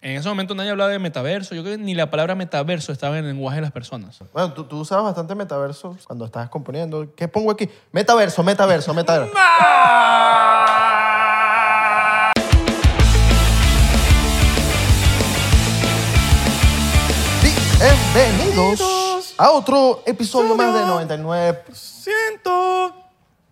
En ese momento nadie hablaba de metaverso. Yo creo que ni la palabra metaverso estaba en el lenguaje de las personas. Bueno, tú, tú usabas bastante metaverso cuando estabas componiendo. ¿Qué pongo aquí? Metaverso, metaverso, metaverso. Bienvenidos a otro episodio más de 99. Siento.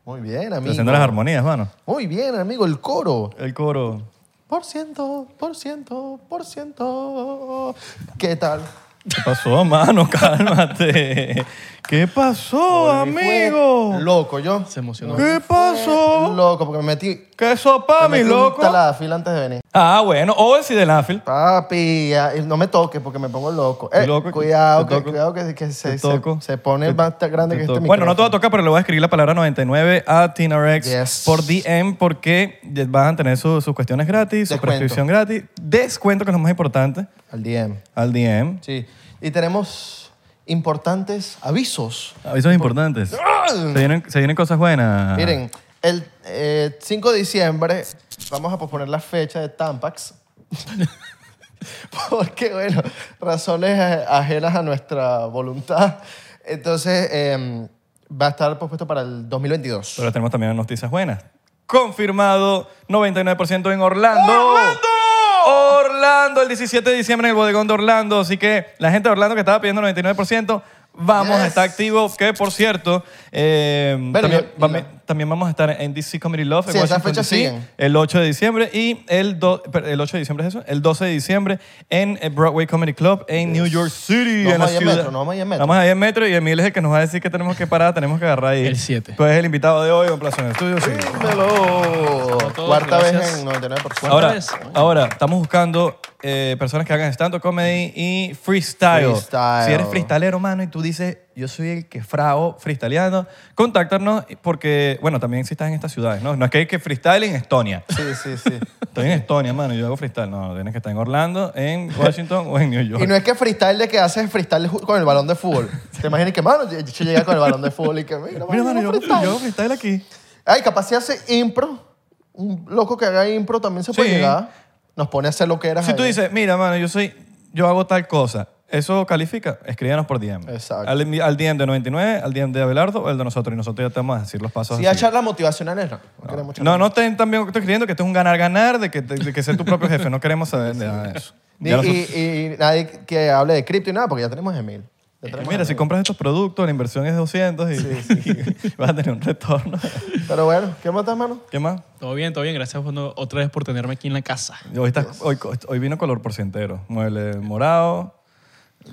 Muy bien, amigo. haciendo las armonías, mano. Muy bien, amigo, el coro. El coro. Por ciento, por ciento, por ciento. ¿Qué tal? ¿Qué pasó, mano? Cálmate. ¿Qué pasó, fue amigo? Loco, yo. Se emocionó. ¿Qué pasó? Loco, porque me metí. ¿Qué sopa, mi loco? la fila antes de venir. Ah, bueno. O el Sildenafil. Papi, ya, y no me toques porque me pongo loco. Eh, Loco, cuidado, te que, toco. cuidado que, que se, Te se, toco. se pone más grande que este micrófono. Bueno, no te va a tocar, pero le voy a escribir la palabra 99 a TinaRex Yes. por DM porque van a tener su- sus cuestiones gratis, su Descuento. prescripción gratis, descuento, que es lo más importante, Al DM. al DM. Sí. Y tenemos importantes avisos. Avisos importantes. Se vienen, se vienen cosas buenas. Miren, el eh, 5 de diciembre vamos a posponer la fecha de Tampax. Porque, bueno, razones eh, ajenas a nuestra voluntad. Entonces, eh, va a estar pospuesto para el 2022. Pero tenemos también noticias buenas. Confirmado 99% en Orlando. ¡Orlando! Orlando, el 17 de diciembre en el bodegón de Orlando. Así que la gente de Orlando que estaba pidiendo 99%, vamos Yes. a estar activos. Que, por cierto, eh, Bueno, también, yo- vame- también vamos a estar en DC Comedy Love en Sí, esas Washington, fechas DC, siguen. el 8 de diciembre y el, do- per- el 8 de diciembre es eso, el 12 de diciembre en el Broadway Comedy Club en New York City. Nos en vamos la ahí en ciudad. metro, nos vamos ahí en metro. Vamos ahí en metro y Emil es el que nos va a decir que tenemos que parar, tenemos que agarrar ahí. El siete. Tú eres el invitado de hoy, un placer en el estudio. sí. Dímelo. todos, Cuarta gracias. vez en 99%. Ahora, vez? ahora, estamos buscando eh, personas que hagan stand-up comedy y freestyle. Freestyle. Si eres freestylero, mano, y tú dices, yo soy el que frao freestyleando, contáctanos porque, bueno, también si estás en estas ciudades, ¿no? No es que hay que freestyle en Estonia. Sí, sí, sí. Estoy en Estonia, mano, yo hago freestyle. No, tienes que estar en Orlando, en Washington o en New York. Y no es que freestyle de que haces freestyle ju- con el balón de fútbol. ¿Te imaginas que, mano, yo yo llega con el balón de fútbol y que, mira, Mira, mano, mano, yo, yo hago freestyle aquí. Ay, capaz si hace impro, un loco que haga impro también se puede Sí. llegar. Nos pone a hacer lo que era. Si tú dices, mira, mano, yo soy, yo hago tal cosa, ¿eso califica? Escríbanos por DM. Exacto. Al, al DM de 99, al DM de Abelardo o el de nosotros. Y nosotros ya te vamos a decir los pasos. Si a a seguir. charlas motivacionales, no. No, queremos charlas. No, no estén también estoy escribiendo que esto es un ganar-ganar, de que, de, de que ser tu propio jefe. No queremos saber de nada de eso. Ya y, nosotros- y nadie que hable de cripto y nada, porque ya tenemos Emil. Ya y tenemos mira, si Emil. compras estos productos, la inversión es 200 y, y vas a tener un retorno. Pero bueno, ¿qué más estás, mano? ¿Qué más? Todo bien, todo bien. Gracias bueno, otra vez por tenerme aquí en la casa. Hoy, estás- hoy, hoy vino color porcientero. Mueble morado,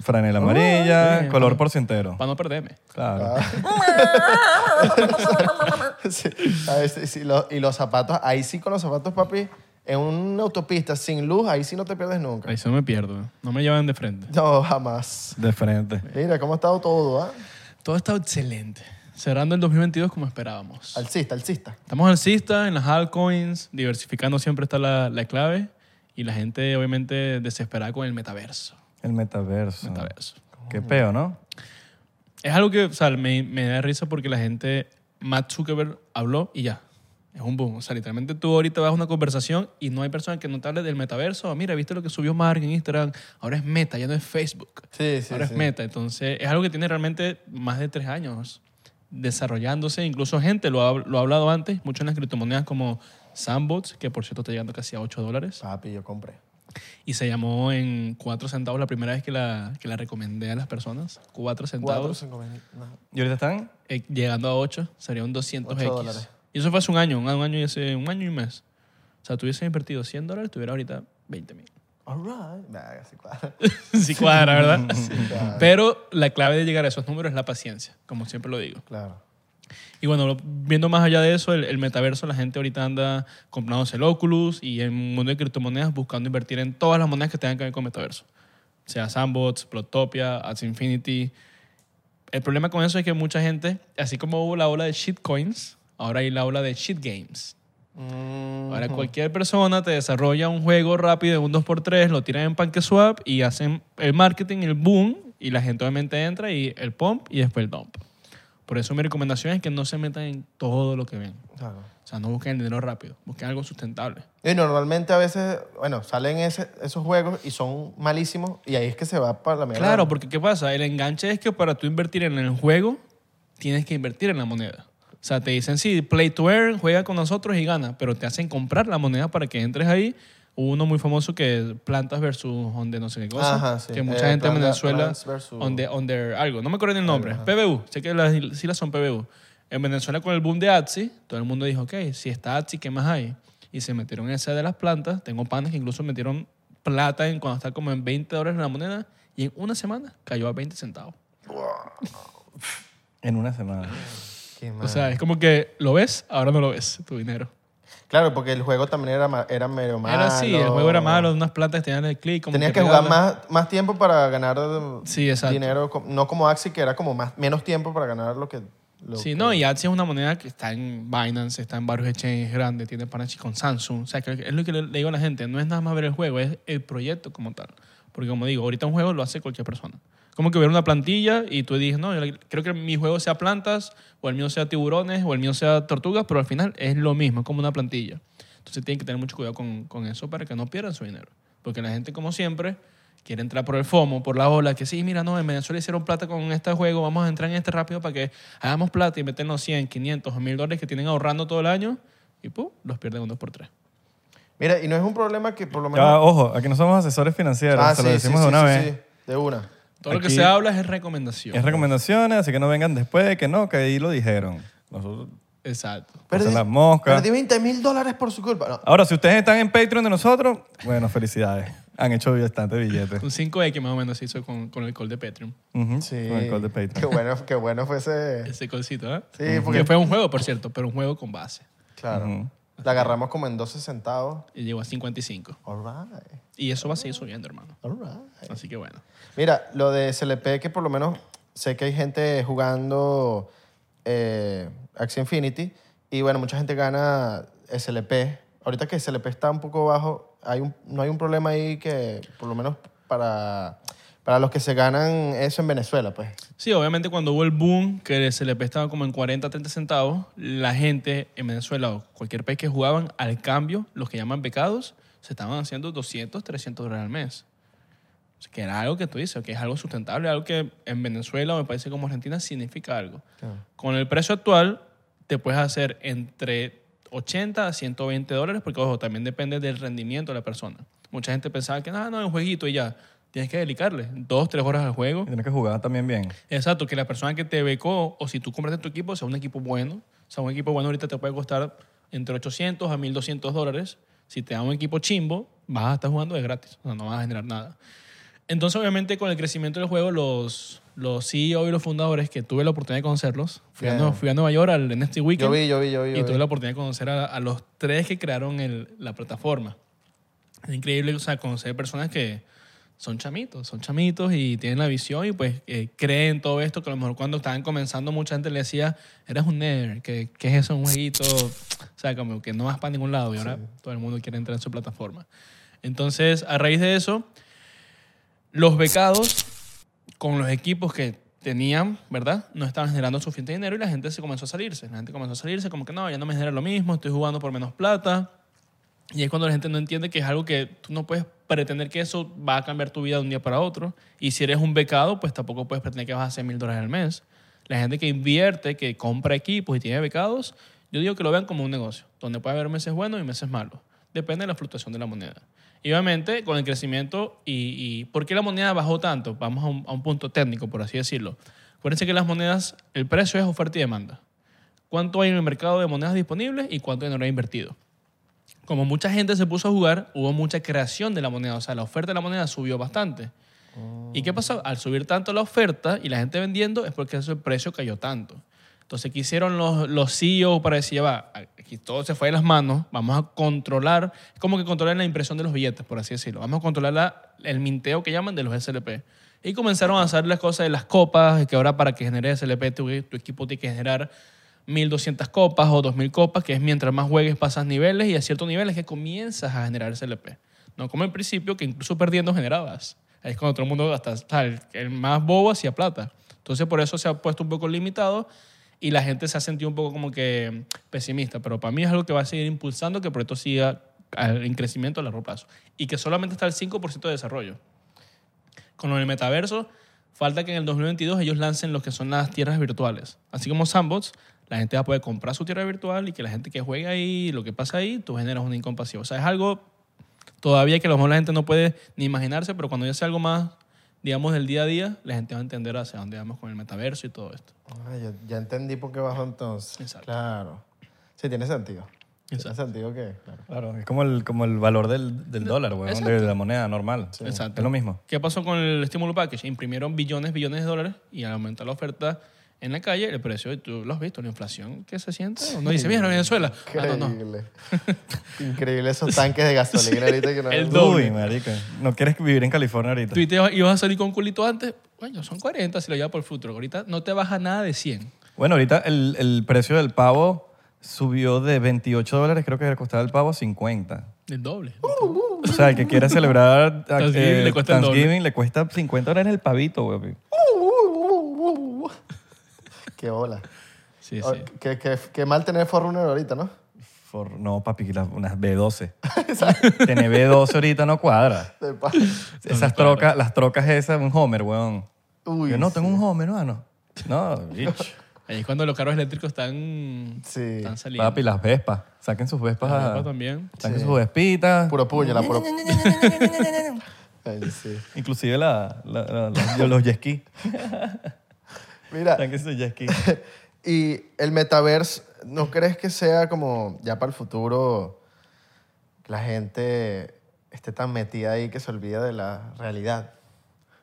franela amarilla, sí. color porcientero. Para no perderme. Claro. Sí. A ver, sí, sí, lo- y los zapatos, ahí sí con los zapatos, papi, en una autopista sin luz, ahí sí no te pierdes nunca. Ahí sí no me pierdo. No me llevan de frente. No, jamás. De frente. Mira cómo ha estado todo, ¿ah? Todo ha estado excelente. Cerrando el 2022 como esperábamos. Alcista, alcista. Estamos alcista en las altcoins, diversificando siempre está la, la clave y la gente obviamente desesperada con el metaverso. El metaverso. Metaverso. Qué peo, ¿no? Es algo que o sea, me, me da risa porque la gente, Matt Zuckerberg habló y ya. Es un boom. O sea, literalmente tú ahorita vas a una conversación y no hay persona que no te hable del metaverso. Mira, ¿viste lo que subió Mark en Instagram? Ahora es Meta, ya no es Facebook. Sí, sí, Ahora sí. es Meta. Entonces, es algo que tiene realmente más de tres años desarrollándose. Incluso gente lo ha, lo ha hablado antes, mucho en las criptomonedas como Sandbox, que por cierto está llegando casi a 8 dólares. Papi, yo compré. Y se llamó en 4 centavos la primera vez que la, que la recomendé a las personas. 4 Cuatro, centavos. cinco, veinte, no. ¿Y ahorita están? Eh, llegando a 8 sería un 200x. Ocho dólares. Y eso fue hace un año, un año y, hace un año y un mes. O sea, tuviese invertido 100 dólares, tuviera ahorita 20 mil. All right. Verga, sí cuadra. sí cuadra, ¿verdad? cuadra. Pero la clave de llegar a esos números es la paciencia, como siempre lo digo. Claro. Y bueno, viendo más allá de eso, el, el metaverso, la gente ahorita anda comprándose el Oculus y en el mundo de criptomonedas buscando invertir en todas las monedas que tengan que ver con metaverso. Sea Sandbox, Plotopia, Ads Infinity. El problema con eso es que mucha gente, así como hubo la ola de shitcoins, ahora hay la ola de shit games. Ahora cualquier persona te desarrolla un juego rápido en un 2x3, lo tiran en PancakeSwap y hacen el marketing, el boom, y la gente obviamente entra y el pump y después el dump. Por eso mi recomendación es que no se metan en todo lo que ven. Claro. O sea, no busquen el dinero rápido, busquen algo sustentable. Y normalmente a veces, bueno, salen ese- esos juegos y son malísimos y ahí es que se va para la mierda. Claro, porque ¿qué pasa? El enganche es que para tú invertir en el juego, tienes que invertir en la moneda. O sea, te dicen, sí, play to earn, juega con nosotros y gana, pero te hacen comprar la moneda para que entres ahí. Hubo uno muy famoso que es Plantas versus donde no sé qué cosa. Ajá, sí. Que mucha Eh, gente en Venezuela, versus- donde, donde algo, no me acuerdo el nombre, PBU, sé que las siglas son PBU. En Venezuela con el boom de Atsi, todo el mundo dijo, ok, si está Atsi, ¿qué más hay? Y se metieron en esa de las plantas. Tengo panes que incluso metieron plata en cuando está como en 20 dólares la moneda y en una semana cayó a 20 centavos. En una semana. Qué O sea, es como que lo ves, ahora no lo ves, tu dinero. Claro, porque el juego también era, era medio malo. Era así, el juego era malo, unas plantas que tenían el clic. como Tenías que, jugar más, más tiempo para ganar Sí, dinero, no como Axi, que era como más, menos tiempo para ganar lo que... lo Sí, que- no, y Axie es una moneda que está en Binance, está en varios exchanges grandes, tiene partnership con Samsung. O sea, que es lo que le, le digo a la gente, no es nada más ver el juego, es el proyecto como tal. Porque como digo, ahorita un juego lo hace cualquier persona. Como que ver una plantilla y tú dices, no, yo creo que mi juego sea plantas, o el mío sea tiburones, o el mío sea tortugas, pero al final es lo mismo, es como una plantilla. Entonces tienen que tener mucho cuidado con, con eso para que no pierdan su dinero. Porque la gente, como siempre, quiere entrar por el FOMO, por la ola, que sí, mira, no, en Venezuela hicieron plata con este juego, vamos a entrar en este rápido para que hagamos plata y meternos 100, 500 o 1000 dólares que tienen ahorrando todo el año y ¡pum! los pierden un 2 por 3 Mira, y no es un problema que por lo Ya, menos... ojo, aquí no somos asesores financieros, Ah, se sí, lo decimos sí, de una sí, vez. sí, de una. Todo lo que se habla es recomendación. Es recomendaciones, así que no vengan después de que no, que ahí lo dijeron. Nosotros Exacto. Perdí, las moscas. Perdí 20 mil dólares por su culpa. No, Ahora, si ustedes están en Patreon de nosotros, bueno, felicidades. Han hecho bastante billetes. Un 5X más o menos se hizo con, con el call de Patreon. Sí. Con el call de Qué Patreon. bueno, qué bueno fue ese... Ese callcito, ¿eh? Sí, porque... Que fue un juego, por cierto, pero un juego con base. Claro. La agarramos como en 12 centavos. Y llegó a 55. All right. Y eso va a seguir subiendo, hermano. All right. Así que bueno. Mira, lo de SLP, que por lo menos sé que hay gente jugando eh, Axie Infinity y bueno, mucha gente gana SLP. Ahorita que SLP está un poco bajo, hay un, no hay un problema ahí que por lo menos para, para los que se ganan eso en Venezuela, pues. Sí, obviamente cuando hubo el boom, que se le estaba como en 40, 30 centavos, la gente en Venezuela o cualquier país que jugaban, al cambio, los que llaman becados, se estaban haciendo 200, 300 dólares al mes. O sea, que era algo que tú dices, que es algo sustentable, algo que en Venezuela o en países como Argentina significa algo. Con el precio actual, te puedes hacer entre 80 a 120 dólares, porque ojo, también depende del rendimiento de la persona. Mucha gente pensaba que, no, no, es un jueguito y ya. Tienes que dedicarle dos, tres horas al juego. Y Tienes que jugar también bien. Exacto, que la persona que te becó o si tú compraste tu equipo sea un equipo bueno. O sea, un equipo bueno ahorita te puede costar entre 800 a 1200 dólares. Si te da un equipo chimbo, vas a estar jugando de gratis. O sea, no vas a generar nada. Entonces, obviamente, con el crecimiento del juego, los, los CEO y los fundadores, que tuve la oportunidad de conocerlos, fui, a, fui a Nueva York al NFT Yo Weekend vi, yo vi, yo vi. y yo tuve vi. la oportunidad de conocer a, a los tres que crearon el- la plataforma. Es increíble, o sea, conocer personas que son chamitos, son chamitos y tienen la visión y pues eh, creen todo esto que a lo mejor cuando estaban comenzando mucha gente le decía, eres un nerd, que ¿qué es eso? Un jueguito, o sea, como que no vas para ningún lado y ahora todo el mundo quiere entrar en su plataforma. Entonces, a raíz de eso, los becados con los equipos que tenían, ¿verdad? No estaban generando suficiente dinero y la gente se comenzó a salirse. La gente comenzó a salirse como que no, ya no me genera lo mismo, estoy jugando por menos plata. Y es cuando la gente no entiende que es algo que tú no puedes pretender que eso va a cambiar tu vida de un día para otro. Y si eres un becado, pues tampoco puedes pretender que vas a hacer mil dólares al mes. La gente que invierte, que compra equipos y tiene becados, yo digo que lo vean como un negocio, donde puede haber meses buenos y meses malos. Depende de la fluctuación de la moneda. Y obviamente con el crecimiento y, y ¿por qué la moneda bajó tanto? Vamos a un, a un punto técnico, por así decirlo. Acuérdense que las monedas, el precio es oferta y demanda. ¿Cuánto hay en el mercado de monedas disponibles y cuánto dinero hay invertido? Como mucha gente se puso a jugar, hubo mucha creación de la moneda. O sea, la oferta de la moneda subió bastante. ¿Y qué pasó? Al subir tanto la oferta y la gente vendiendo, es porque el precio cayó tanto. Entonces, ¿qué hicieron los, los CEO para decir, va, aquí todo se fue de las manos, vamos a controlar, como que controlar la impresión de los billetes, por así decirlo. Vamos a controlar la- el minteo que llaman de los SLP. Y comenzaron a hacer las cosas de las copas, que ahora para que genere SLP tu, tu equipo tiene que generar 1200 copas o 2000 copas, que es mientras más juegues pasas niveles y a ciertos niveles que comienzas a generar SLP. No como en principio, que incluso perdiendo generabas. Es cuando todo el mundo, hasta sea, el, el más bobo hacía plata. Entonces por eso se ha puesto un poco limitado y la gente se ha sentido un poco como que pesimista, pero para mí es algo que va a seguir impulsando que el proyecto siga en crecimiento a largo plazo y que solamente está el 5% de desarrollo. Con del metaverso, falta que en el 2022 ellos lancen lo que son las tierras virtuales. Así como Sandbox, la gente va a poder comprar su tierra virtual y que la gente que juega ahí, lo que pasa ahí, tú generas una incompasiva. O sea, es algo todavía que a lo mejor la gente no puede ni imaginarse, pero cuando ya sea algo más, digamos, del día a día, la gente va a entender hacia dónde vamos con el metaverso y todo esto. Ah, ya, ya entendí por qué bajó entonces. Exacto. Claro. Sí, tiene sentido. Exacto. Tiene sentido que... claro. Claro, es como el, como el valor del, del dólar, weón, Exacto. de la moneda normal. Exacto. Es lo mismo. ¿Qué pasó con el estímulo package? Imprimieron billones, billones de dólares y al aumentar la oferta en la calle, el precio, tú lo has visto, la inflación que se siente. No dice, mira, Venezuela. Ah, no, no. Increíble. Increíble esos tanques de gasolina ahorita que no... El doble. Uy, marica. No quieres vivir en California ahorita. Tú y te ibas- a salir con culito antes, bueno, son 40 si lo llevas por el futuro. Ahorita no te baja nada de 100. Bueno, ahorita el, el precio del pavo subió de 28 dólares, creo que costaba el pavo, a 50. El doble. O sea, el que quiera celebrar Thanksgiving eh, le cuesta. Thanksgiving le cuesta 50 dólares el pavito, güey. Qué hola. Sí, Oh, sí. Qué, qué- qué mal tener Forerunner ahorita, ¿no? For- no, papi, las- unas B12. Tener B12 ahorita no cuadra. De pa- Esas trocas, las trocas esas, un Homer, weón. Uy, Yo no tengo un Homer, hermano. No, bitch. Ahí es cuando los carros eléctricos están, Sí. están saliendo. Papi, las Vespas. Saquen sus Vespas. Las Vespas también. Saquen Sí. sus Vespitas. Puro puño, la puro... Ay, sí. Inclusive la, la- la- la- los jet ski. Mira, y el metaverse, ¿no crees que sea como ya para el futuro la gente esté tan metida ahí que se olvida de la realidad?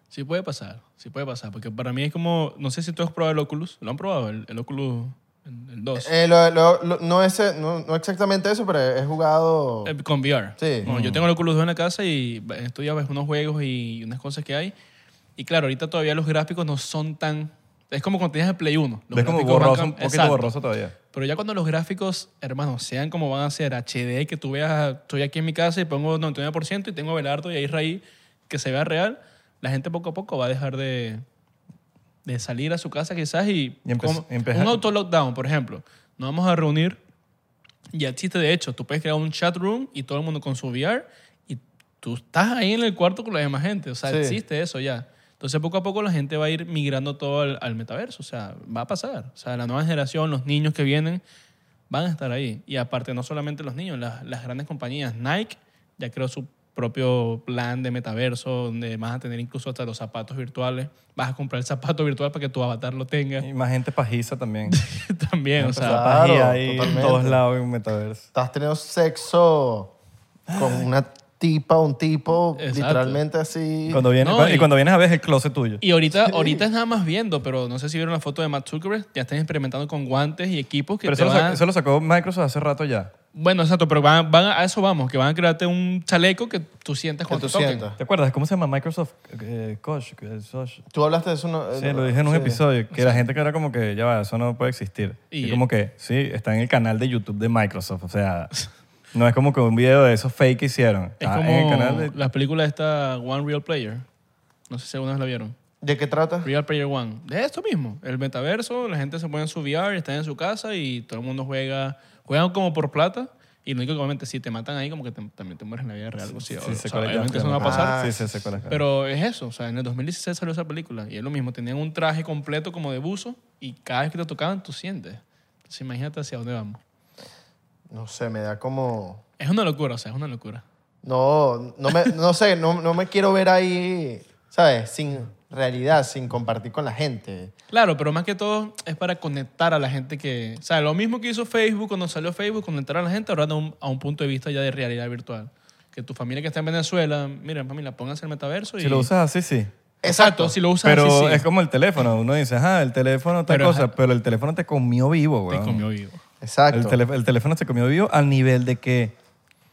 Sí puede pasar, sí puede pasar. Porque para mí es como, no sé si tú has probado el Oculus. ¿Lo han probado? El, el Oculus, el, el 2. Eh, lo- lo- lo- no, ese, no, no exactamente eso, pero he jugado... Eh, Con VR. Sí. Bueno, Yo tengo el Oculus 2 en la casa y estudiaba unos juegos y unas cosas que hay. Y claro, ahorita todavía los gráficos no son tan... Es como cuando tenías el Play 1. Los Ves como borroso, un poquito Exacto. borroso todavía. Pero ya cuando los gráficos, hermanos, sean como van a ser HD, que tú veas, estoy aquí en mi casa y pongo 99% y tengo Belardo y ahí Raí, que se vea real, la gente poco a poco va a dejar de, de salir a su casa quizás y, Y como- un auto-lockdown, por ejemplo. Nos vamos a reunir, ya existe de hecho, tú puedes crear un chat room y todo el mundo con su VR y tú estás ahí en el cuarto con la demás gente. O sea, Sí. existe eso ya. Entonces, poco a poco la gente va a ir migrando todo al, al metaverso. O sea, va a pasar. O sea, la nueva generación, los niños que vienen, van a estar ahí. Y aparte, no solamente los niños, las, las grandes compañías. Nike ya creó su propio plan de metaverso, donde vas a tener incluso hasta los zapatos virtuales. Vas a comprar el zapato virtual para que tu avatar lo tenga. Y más gente pajiza también. También, o sea, Claro, Pajía ahí en todos lados en un metaverso. Estás teniendo sexo con una tipa un tipo, Exacto. literalmente así. Cuando vienes, No, y, y- cuando vienes a ver es el closet tuyo. Y ahorita, ahorita es nada más viendo, pero no sé si vieron la foto de Matt Zuckerberg. Ya están experimentando con guantes y equipos que Pero te eso lo, van sacó, a- eso lo sacó Microsoft hace rato ya. Bueno, exacto, pero van, van a eso vamos, que van a crearte un chaleco que tú sientes que cuando tú te toquen. sientas. ¿Te acuerdas? ¿Cómo se llama Microsoft eh, Coach? eh? Tú hablaste de eso. No, Sí, lo dije en un sí. episodio, que la gente que era como que, ya va, eso no puede existir. Y- Y, como que, sí, está en el canal de YouTube de Microsoft. O sea, no es como que un video de esos fake que hicieron. Es Está como en el canal de... la película esta One Real Player. No sé si alguna vez la vieron. ¿De qué trata? Real Player One. De esto mismo. El metaverso, la gente se pone en su VR, está en su casa y todo el mundo juega. Juegan como por plata. Y lo único que obviamente si te matan ahí, como que te- también te mueres en la vida real. algo así. O Sí, sé sea, cuál es, obviamente ya, eso no va a ya. pasar. Ah, Sí, sí, sé cuál es. Pero es eso, o sea, en el 2016 salió esa película y es lo mismo, tenían un traje completo como de buzo y cada vez que te tocaban tú sientes. Entonces imagínate hacia dónde vamos. No sé, me da como... Es una locura, o sea, es una locura. No, no, me, no sé, no, no me quiero ver ahí, ¿sabes? Sin realidad, sin compartir con la gente. Claro, pero más que todo es para conectar a la gente que... O sea, lo mismo que hizo Facebook cuando salió Facebook, conectar a la gente ahora a un, a un punto de vista ya de realidad virtual. Que tu familia que está en Venezuela, miren familia, pónganse el metaverso y... Si lo usas así, sí. Exacto, si lo usas Pero así, sí. es como el teléfono. Uno dice, ah, el teléfono tal Pero, cosa, ajá. pero el teléfono te comió vivo, Te weón. comió vivo. Exacto. El, teléfono se comió vivo al nivel de que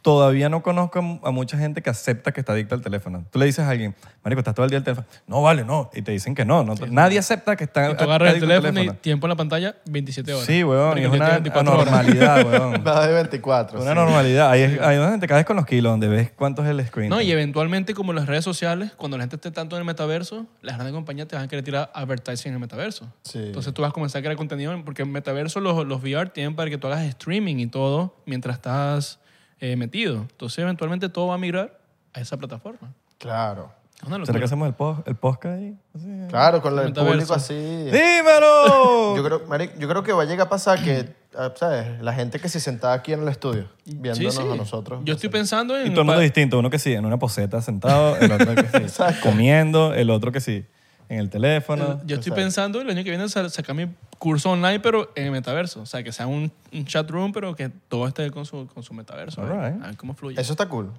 todavía no conozco a mucha gente que acepta que está adicta al teléfono. Tú le dices a alguien, marico, estás todo el día al teléfono. No, vale, no. Y te dicen que no. no nadie acepta que está Y tú agarras el teléfono, y tiempo en la pantalla, 27 horas. Sí, weón. Y es una 24 horas. anormalidad, weón. Más de 24. Una sí. normalidad. Ahí es, ahí es donde te caes con los kilos, donde ves cuánto es el screen. No, y eventualmente, como las redes sociales, cuando la gente esté tanto en el metaverso, las grandes compañías te van a querer tirar advertising en el metaverso. Sí. Entonces tú vas a comenzar a crear contenido, porque en metaverso los, los VR tienen para que tú hagas streaming y todo mientras estás eh, metido. Entonces eventualmente todo va a migrar a esa plataforma. Claro. ¿Será que hacemos el, post, el podcast ahí? Así. Claro, con el público así. ¡Dímelo! Yo creo, marico, yo creo que va a llegar a pasar que, ah, ¿sabes? La gente que se sentaba aquí en el estudio, viéndonos Sí, sí. a nosotros. Yo estoy pensando en... Y todo el mundo distinto. Uno que sí, en una poseta sentado, el otro que sí, comiendo, el otro que sí, en el teléfono. Yo estoy pensando el año que viene sa- sacar mi curso online, pero en el metaverso. O sea, que sea un, un chat room, pero que todo esté con su, con su metaverso. All A ver- right. A ver cómo fluye. Eso está cool.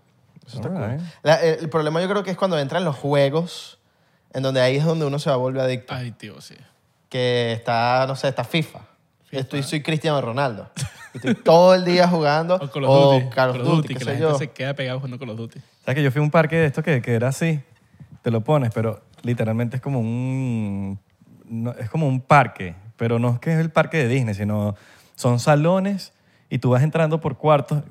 Eso está All cool. right. La- el, problema yo creo que es cuando entran los juegos, en donde ahí es donde uno se va a volver adicto. Ay, tío, sí. Que está, no sé, está FIFA. Estoy, soy Cristiano Ronaldo. Estoy todo el día jugando. O Call of Duty. Call of Duty, que la gente yo. se queda pegado jugando Call of Duty. ¿Sabes que yo fui a un parque de esto que, que era así? Te lo pones, pero literalmente es como un... no, es como un parque, pero no es que es el parque de Disney, sino son salones y tú vas entrando por cuartos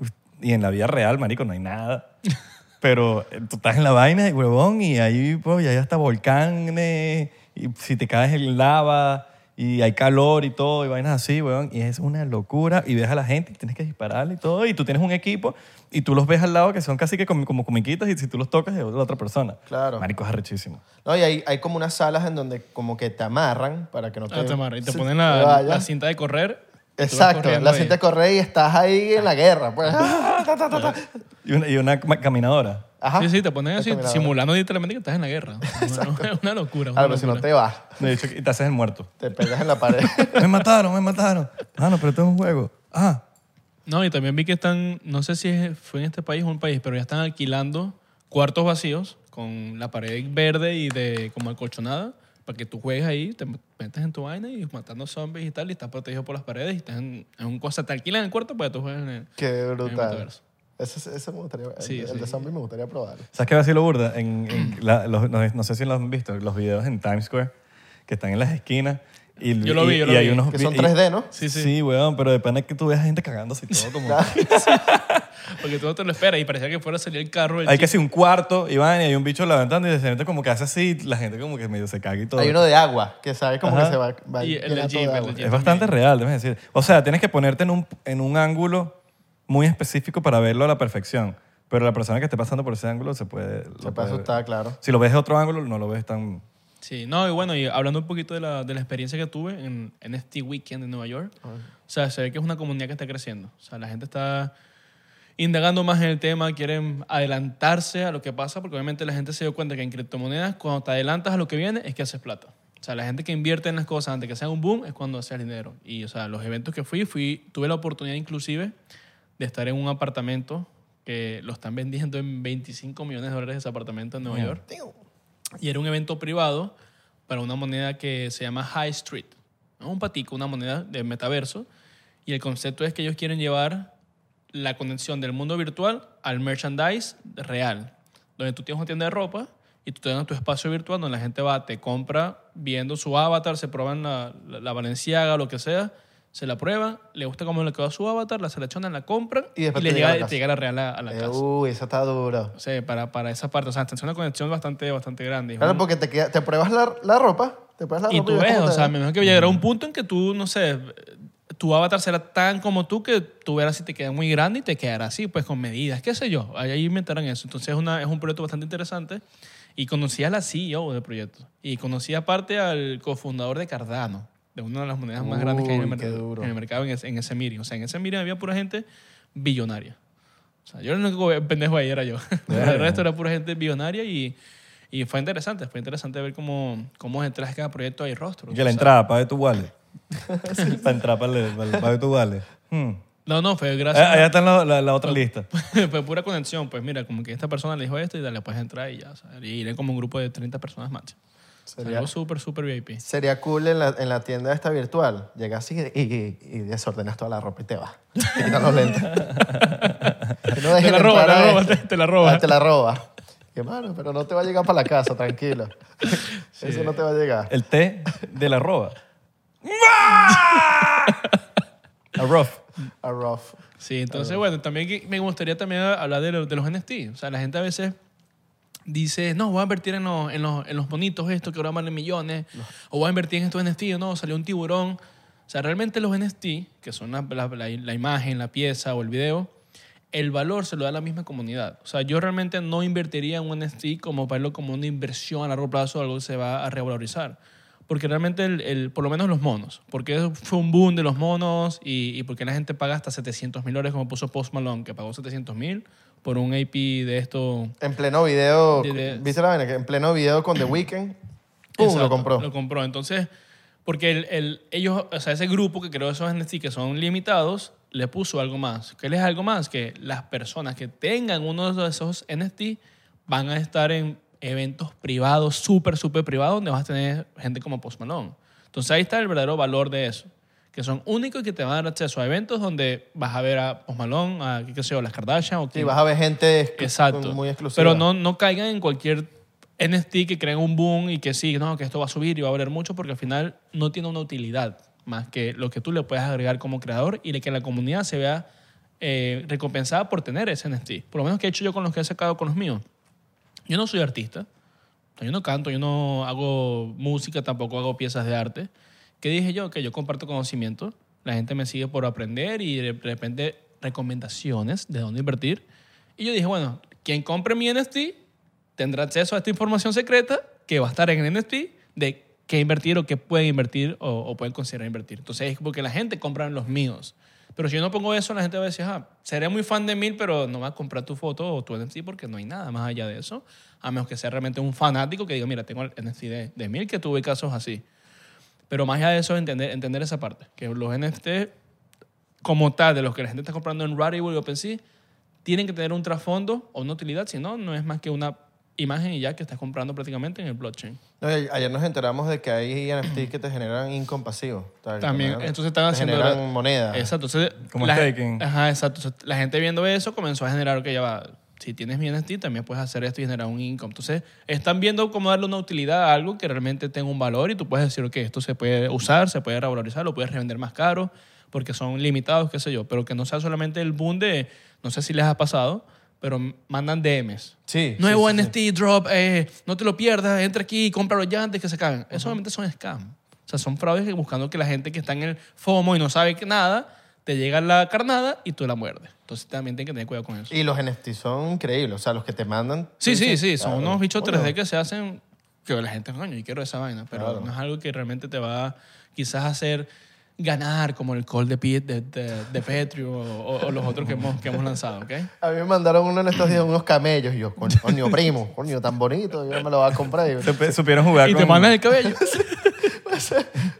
y en la vida real, marico, no hay nada. Pero eh, tú estás en la vaina y huevón y ahí, pues, y ahí hasta volcanes y si te caes en lava y hay calor y todo y vainas así, huevón. Y es una locura y ves a la gente y tienes que dispararle y todo y tú tienes un equipo y tú los ves al lado que son casi que como, como comiquitas y si tú los tocas es la otra persona. Claro. Marico, es arrechísimo. No, y hay, hay como unas salas en donde como que te amarran para que no te... Ah, te amarran y te ponen la cinta de correr. Exacto, la ahí. cinta de correr y estás ahí en la guerra. Pues. Ah. Y una, y una caminadora. Ajá. Sí, sí, te ponen así, simulando literalmente que estás en la guerra. Es una, una locura. una Claro, pero si no te vas, De hecho, y te haces el muerto. te pegas en la pared. me mataron, me mataron. Ah, no, pero esto es un juego. Ah, No, y también vi que están, no sé si es- fue en este país o un país, pero ya están alquilando cuartos vacíos con la pared verde y de como acolchonada para que tú juegues ahí, te metes en tu vaina y matando zombies y tal, y estás protegido por las paredes y estás en, en un cosa, te alquilan el cuarto para que tú juegues en el, Qué en el brutal. metaverso. Ese, ese me gustaría, el- Sí, el, sí. de zombie me gustaría probarlo. ¿Sabes qué va a decir lo burda? En, en la- los- no, no sé si lo han visto, los videos en Times Square que están en las esquinas. Y, Yo lo vi, y- yo lo y hay vi. unos Que son y- 3D, ¿no? Sí, sí. Sí, weón, pero depende de que tú veas gente cagándose y todo como... Porque tú no te lo esperas y parecía que fuera a salir el carro. el hay que ser un cuarto, Iván, y hay un bicho levantando y de repente como que hace así, la gente como que medio se caga y todo. Hay uno de agua, que sabe como Ajá. que se va, va Y el todo Jeep, el. Es bastante real, debes decir. O sea, tienes que ponerte en un, en un ángulo muy específico para verlo a la perfección. Pero la persona que esté pasando por ese ángulo se puede... Se puede- asustar, claro. Si lo ves de otro ángulo, no lo ves tan... Sí, no, y bueno, y hablando un poquito de la, de la experiencia que tuve en, en este weekend en Nueva York, o sea, se ve que es una comunidad que está creciendo. O sea, la gente está indagando más en el tema, quieren adelantarse a lo que pasa, porque obviamente la gente se dio cuenta que en criptomonedas, cuando te adelantas a lo que viene, es que haces plata. O sea, la gente que invierte en las cosas antes que sea un boom es cuando haces dinero. Y, o sea, los eventos que fui, fui tuve la oportunidad inclusive de estar en un apartamento que lo están vendiendo en 25 millones de dólares ese apartamento en Nueva York. Y era un evento privado para una moneda que se llama High Street. ¿no? Un patico, una moneda de metaverso. Y el concepto es que ellos quieren llevar la conexión del mundo virtual al merchandise real. Donde tú tienes una tienda de ropa y tú tienes tu espacio virtual donde la gente va, te compra viendo su avatar, se prueban la, la, la lo que sea, se la prueban, le gusta cómo le quedó su avatar, la seleccionan, la compran Y después le te llega a la llega, te llega la real a, a la Eh, casa. uy, eso está duro. O sea, para, para esa parte. O sea, es una conexión bastante, bastante grande. Claro, un- porque te, queda- te pruebas la, la ropa, te pruebas la y ropa tú ves ves, cómo o sea, me imagino que llegará un punto en que tú, no sé, tu avatar será tan como tú que tú verás si te queda muy grande y te quedará así, pues con medidas, qué sé yo. Ahí inventarán eso. Entonces es, una, es un proyecto bastante interesante. Y conocí a la CEO del proyecto. Y conocí aparte al cofundador de Cardano, de una de las monedas más grandes que hay en el, Uy, mercado, en el mercado en ese, en ese meeting. O sea, en ese meeting había pura gente billonaria. O sea, yo el único pendejo ahí era yo. el resto era pura gente billonaria y, y fue interesante. Fue interesante ver cómo, cómo detrás de cada proyecto hay rostros. Que la entrada, pague tu wallet. Para entrar, pague, tu wallet. Hmm. No, no, fue Eh, gracias. Allá está la, la- la otra lista. fue pura conexión. Pues mira, como que esta persona le dijo esto y dale, puedes entrar y ya. O sea, y iré como un grupo de 30 personas máximo. Sería, algo súper, súper VIP. sería cool en la, en la tienda esta virtual. Llegas así y, y- y desordenas toda la ropa y te vas. Te quitas los lentes. No Te la roba, la roba, te, te la roba. Ah, te la roba. Que mano, pero no te va a llegar para la casa, tranquilo. Eso no te va a llegar. El té de la roba. A rough. A rough. Sí, entonces, bueno, también me gustaría también hablar de, lo- de los NFT. O sea, la gente a veces dice, no, voy a invertir en los, en los, en los bonitos estos que ahora valen millones, o voy a invertir en estos NFT, no, salió un tiburón. O sea, realmente los NFT, que son la, la- la- la imagen, la pieza o el video, el valor se lo da la misma comunidad. O sea, yo realmente no invertiría en un NFT como para verlo como una inversión a largo plazo, algo que se va a revalorizar. Porque realmente, el, el- por lo menos los monos, porque eso fue un boom de los monos y, y porque la gente paga hasta 700 mil dólares, como puso Post Malone, que pagó 700 mil por un AP de esto. En pleno video, De- de- ¿viste la vaina? Que en pleno video con The Weeknd, ¡pum! lo Exacto, compró. Lo compró. Entonces, porque el, el- ellos, o sea, ese grupo que creó esos NFT que son limitados, le puso algo más. ¿Qué les es algo más? Que las personas que tengan uno de esos NFT van a estar en eventos privados, súper, súper privados, donde vas a tener gente como Post Malone. Entonces ahí está el verdadero valor de eso. Que son únicos y que te van a dar acceso a eventos donde vas a ver a Post Malone, a qué sé yo, las Kardashian o Sí, vas a ver gente exclu- Exacto. muy exclusiva. Pero no, no caigan en cualquier NFT que creen un boom y que sí, no, que esto va a subir y va a valer mucho porque al final no tiene una utilidad más que lo que tú le puedes agregar como creador y de que la comunidad se vea eh, recompensada por tener ese NFT. Por lo menos que he hecho yo con los que he sacado con los míos. Yo no soy artista. Yo no canto, yo no hago música, tampoco hago piezas de arte. ¿Qué dije yo? Que yo comparto conocimiento, la gente me sigue por aprender y de repente recomendaciones de dónde invertir. Y yo dije, bueno, quien compre mi NFT tendrá acceso a esta información secreta que va a estar en el NFT de qué invertir o qué pueden invertir o, pueden considerar invertir. Entonces es porque la gente compra los míos. Pero si yo no pongo eso, la gente va a decir, ah, seré muy fan de mil, pero no va a comprar tu foto o tu NFT porque no hay nada más allá de eso. A menos que sea realmente un fanático que diga, mira, tengo el NFT de, de mil, que tuve casos así. Pero más allá de eso, entender, entender esa parte. Que los NFT, como tal, de los que la gente está comprando en Rarible y OpenSea, tienen que tener un trasfondo o una utilidad. Si no, no es más que una imagen y ya que estás comprando prácticamente en el blockchain. No, ayer nos enteramos de que hay NFT que te generan income pasivo. tal, También, que entonces están te haciendo... generan moneda. Exacto. Entonces, Como la, staking. Ajá, exacto. Entonces, la gente viendo eso comenzó a generar que ya va. Si tienes mi NFT, también puedes hacer esto y generar un income. Entonces, están viendo cómo darle una utilidad a algo que realmente tenga un valor y tú puedes decir, ok, esto se puede usar, se puede revalorizar, lo puedes revender más caro porque son limitados, qué sé yo. Pero que no sea solamente el boom de, no sé si les ha pasado, pero mandan DMs. Sí. Nuevo sí, sí, NFT drop, eh, no te lo pierdas, entra aquí, cómpralo ya antes que se acaben. Eso obviamente son scam. O sea, son fraudes buscando que la gente que está en el FOMO y no sabe que nada, te llega la carnada y tú la muerdes. Entonces también tienes que tener cuidado con eso. Y los NFT son increíbles. O sea, los que te mandan. Sí, sí, dices, sí, son claro, unos bichos coño. 3D que se hacen que la gente, coño, yo quiero esa vaina, pero Claro. no es algo que realmente te va quizás a hacer ganar como el Call de Pete de, de, de Petrio o, o los otros que hemos, que hemos lanzado, ¿ok? A mí me mandaron uno en estos días unos camellos. Y yo, coño, primo, coño, tan bonito. Yo me lo voy a comprar. Y, Supieron jugar Y con te mandan el cabello.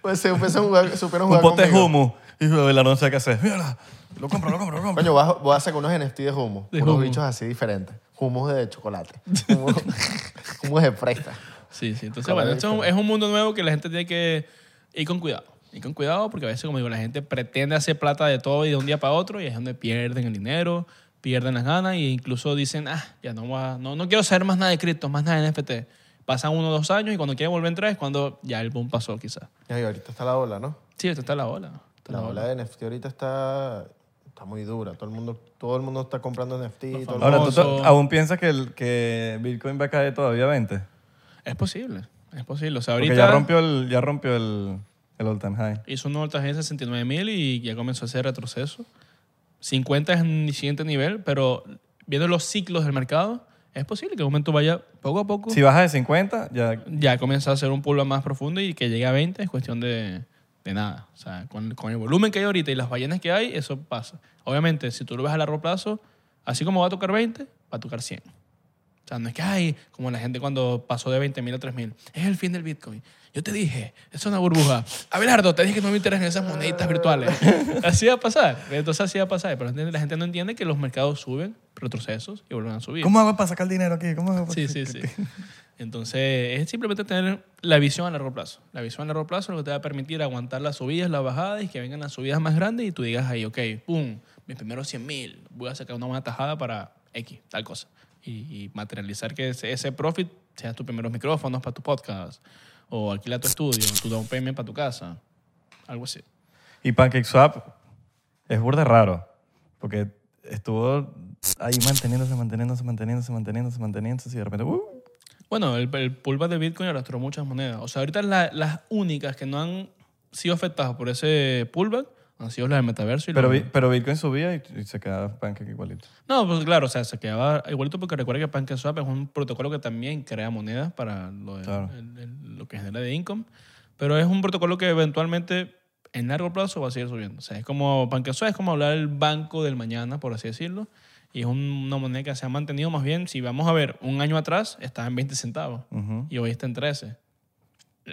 pues se supieron jugar, supieron un jugar pote de conmigo. humo. Y la no sé qué hacer. Mira, lo compro, lo compro, lo compro. Coño, voy a, voy a sacar unos NFT de humo. De unos humo. bichos así diferentes. Humos de chocolate. Humos, humos de fresa. Sí, sí. Entonces, bueno, esto es un, es un mundo nuevo que la gente tiene que ir con cuidado. Ir con cuidado porque a veces, como digo, la gente pretende hacer plata de todo y de un día para otro y es donde pierden el dinero, pierden las ganas e incluso dicen, ah, ya no, voy a- no, no quiero saber más nada de cripto, más nada de NFT. Pasan uno o dos años y cuando quieren volver a entrar es cuando ya el boom pasó, quizás. Y ahorita está la ola, ¿no? Sí, esto está la ola. Está La ola de NFT ahorita está, está muy dura. Todo el mundo, todo el mundo está comprando NFT. todo el Ahora, mundo- ¿tú to- aún piensas que, el, que Bitcoin va a caer todavía 20? Es posible, es posible. O sea, Porque ahorita ya rompió el, ya rompió el, el all time high. hizo un traje de 69 mil y ya comenzó a hacer retroceso. 50 es el siguiente nivel, pero viendo los ciclos del mercado, es posible que en un momento vaya poco a poco. Si baja de 50, ya Ya comienza a hacer un pull más profundo y que llegue a 20 es cuestión de, de nada. O sea, con, con el volumen que hay ahorita y las ballenas que hay, eso pasa. Obviamente, si tú lo ves a largo plazo, así como va a tocar 20, va a tocar 100. O sea, no es que hay, como la gente cuando pasó de 20 mil a 3 mil, es el fin del Bitcoin. Yo te dije, es una burbuja. Abelardo, te dije que no me interesan esas moneditas virtuales. así va a pasar. Entonces así va a pasar. Pero la gente no entiende que los mercados suben, retrocesos y vuelven a subir. ¿Cómo hago para sacar dinero aquí? ¿Cómo hago para- Sí, sí, sí. Entonces, es simplemente tener la visión a largo plazo. La visión a largo plazo es lo que te va a permitir aguantar las subidas, las bajadas y que vengan las subidas más grandes y tú digas ahí, ok, pum, mis primeros 100 mil, voy a sacar una buena tajada para X, tal cosa. Y, y materializar que ese, ese profit sea tus primeros micrófonos para tu podcast o alquila tu estudio, tu down payment para tu casa, algo así. Y PancakeSwap es burda raro, porque estuvo ahí manteniéndose, manteniéndose, manteniéndose, manteniéndose, manteniéndose, y de repente, ¡uh! Bueno, el, el pullback de Bitcoin arrastró muchas monedas. O sea, ahorita la- las únicas que no han sido afectadas por ese pullback han sido las del metaverso. Y pero, los- pero Bitcoin subía y, y se quedaba Pancake igualito. No, pues claro, o sea, se quedaba igualito porque recuerda que PancakeSwap es un protocolo que también crea monedas para lo, de- Claro. el- el- lo que genera de income, pero es un protocolo que eventualmente en largo plazo va a seguir subiendo. O sea, es como PancakeSwap es como hablar del banco del mañana, por así decirlo, y es un- una moneda que se ha mantenido más bien, si vamos a ver, un año atrás estaba en 20 centavos Ujú. y hoy está en 13.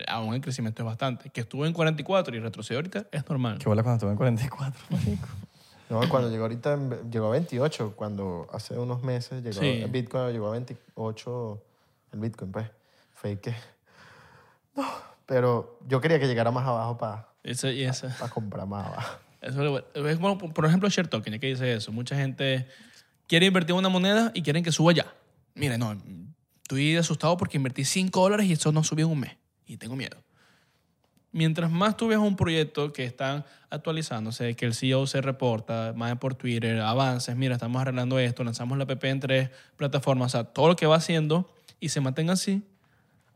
Aún el crecimiento es bastante. Que estuvo en 44 y retrocedió ahorita es normal. Qué bola cuando estuvo en 44. No, cuando llegó ahorita, llegó a 28, cuando hace unos meses llegó Sí. el Bitcoin, llegó a 28, el Bitcoin, pues. Fake. No, pero yo quería que llegara más abajo para comprar más abajo. Eso es como, por ejemplo, Share Token, que dice eso. Mucha gente quiere invertir en una moneda y quieren que suba ya. Mire, no, estoy asustado porque invertí 5 dólares y eso no subió en un mes. Y tengo miedo. Mientras más tú ves un proyecto que están actualizándose, que el CEO se reporta, más por Twitter, avances, mira, estamos arreglando esto, lanzamos la app en tres plataformas, o sea, todo lo que va haciendo y se mantenga así,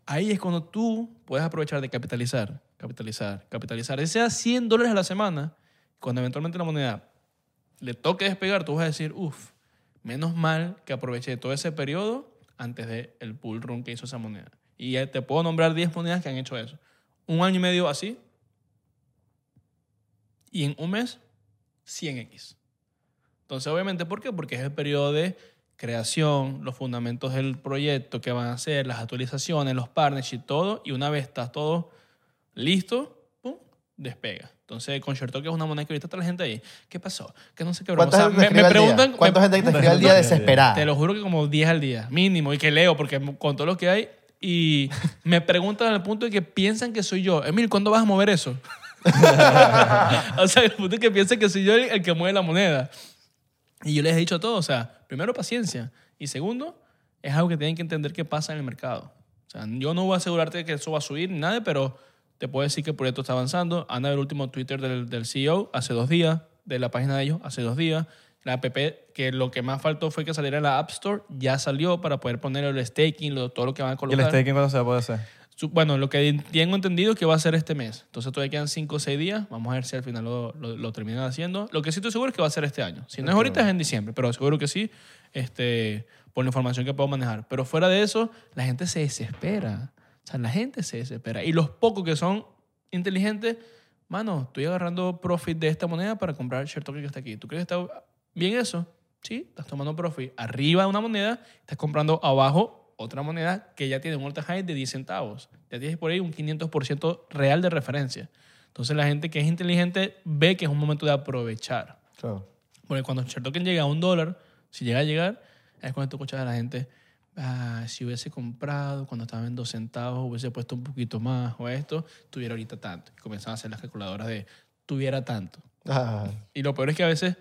ahí es cuando tú puedes aprovechar de capitalizar, capitalizar, capitalizar. Ese sea 100 dólares a la semana, cuando eventualmente la moneda le toque despegar, tú vas a decir, uff, menos mal que aproveché todo ese periodo antes del el bull run que hizo esa moneda. Y te puedo nombrar 10 monedas que han hecho eso. Un año y medio así. Y en un mes, 100x. Entonces, obviamente, ¿por qué? Porque es el periodo de creación, los fundamentos del proyecto que van a hacer, las actualizaciones, los partnerships, todo. Y una vez está todo listo, ¡pum! despega. Entonces, con Share Token es una moneda que ahorita está la gente ahí. ¿Qué pasó? Que no sé qué. O ¿Cuánta sea, gente te me, me preguntan... ¿Cuánta gente te escribe al día desesperada? te lo juro que como 10 al día, mínimo, y que leo, porque con todo lo que hay, y me preguntan al punto de que piensan que soy yo. Emil, ¿cuándo vas a mover eso? o sea, el punto de que piensan que soy yo el, que mueve la moneda. Y yo les he dicho todo, o sea, primero paciencia, y segundo, es algo que tienen que entender que pasa en el mercado. O sea, yo no voy a asegurarte que eso va a subir ni nada, pero te puedo decir que el proyecto está avanzando. Anda el último Twitter del, del CEO hace dos días, de la página de ellos hace dos días. La app, que lo que más faltó fue que saliera la App Store, ya salió para poder poner el staking, lo- todo lo que van a ¿Y el colocar. staking cuándo se poder hacer? Bueno, lo que tengo entendido es que va a ser este mes. Entonces todavía quedan 5 o 6 días. Vamos a ver si al final lo, lo, lo terminan haciendo. Lo que sí estoy seguro es que va a ser este año. Si no es ahorita, es en diciembre. Pero seguro que sí, este, por la información que puedo manejar. Pero fuera de eso, la gente se desespera. O sea, la gente se desespera. Y los pocos que son inteligentes, mano, estoy agarrando profit de esta moneda para comprar el share token que está aquí. ¿Tú crees que está bien eso? Sí, estás tomando profit arriba de una moneda, estás comprando abajo otra moneda que ya tiene un all high de 10 centavos. Ya tienes por ahí un 500% real de referencia. Entonces la gente que es inteligente ve que es un momento de aprovechar. Claro. Porque cuando el token llega a un dólar, si llega a llegar, es cuando tú escuchas a la gente, ah, si hubiese comprado cuando estaba en dos centavos, hubiese puesto un poquito más o esto, tuviera ahorita tanto. Y comienzan a hacer las calculadoras de tuviera tanto. Ah, Y lo peor es que a veces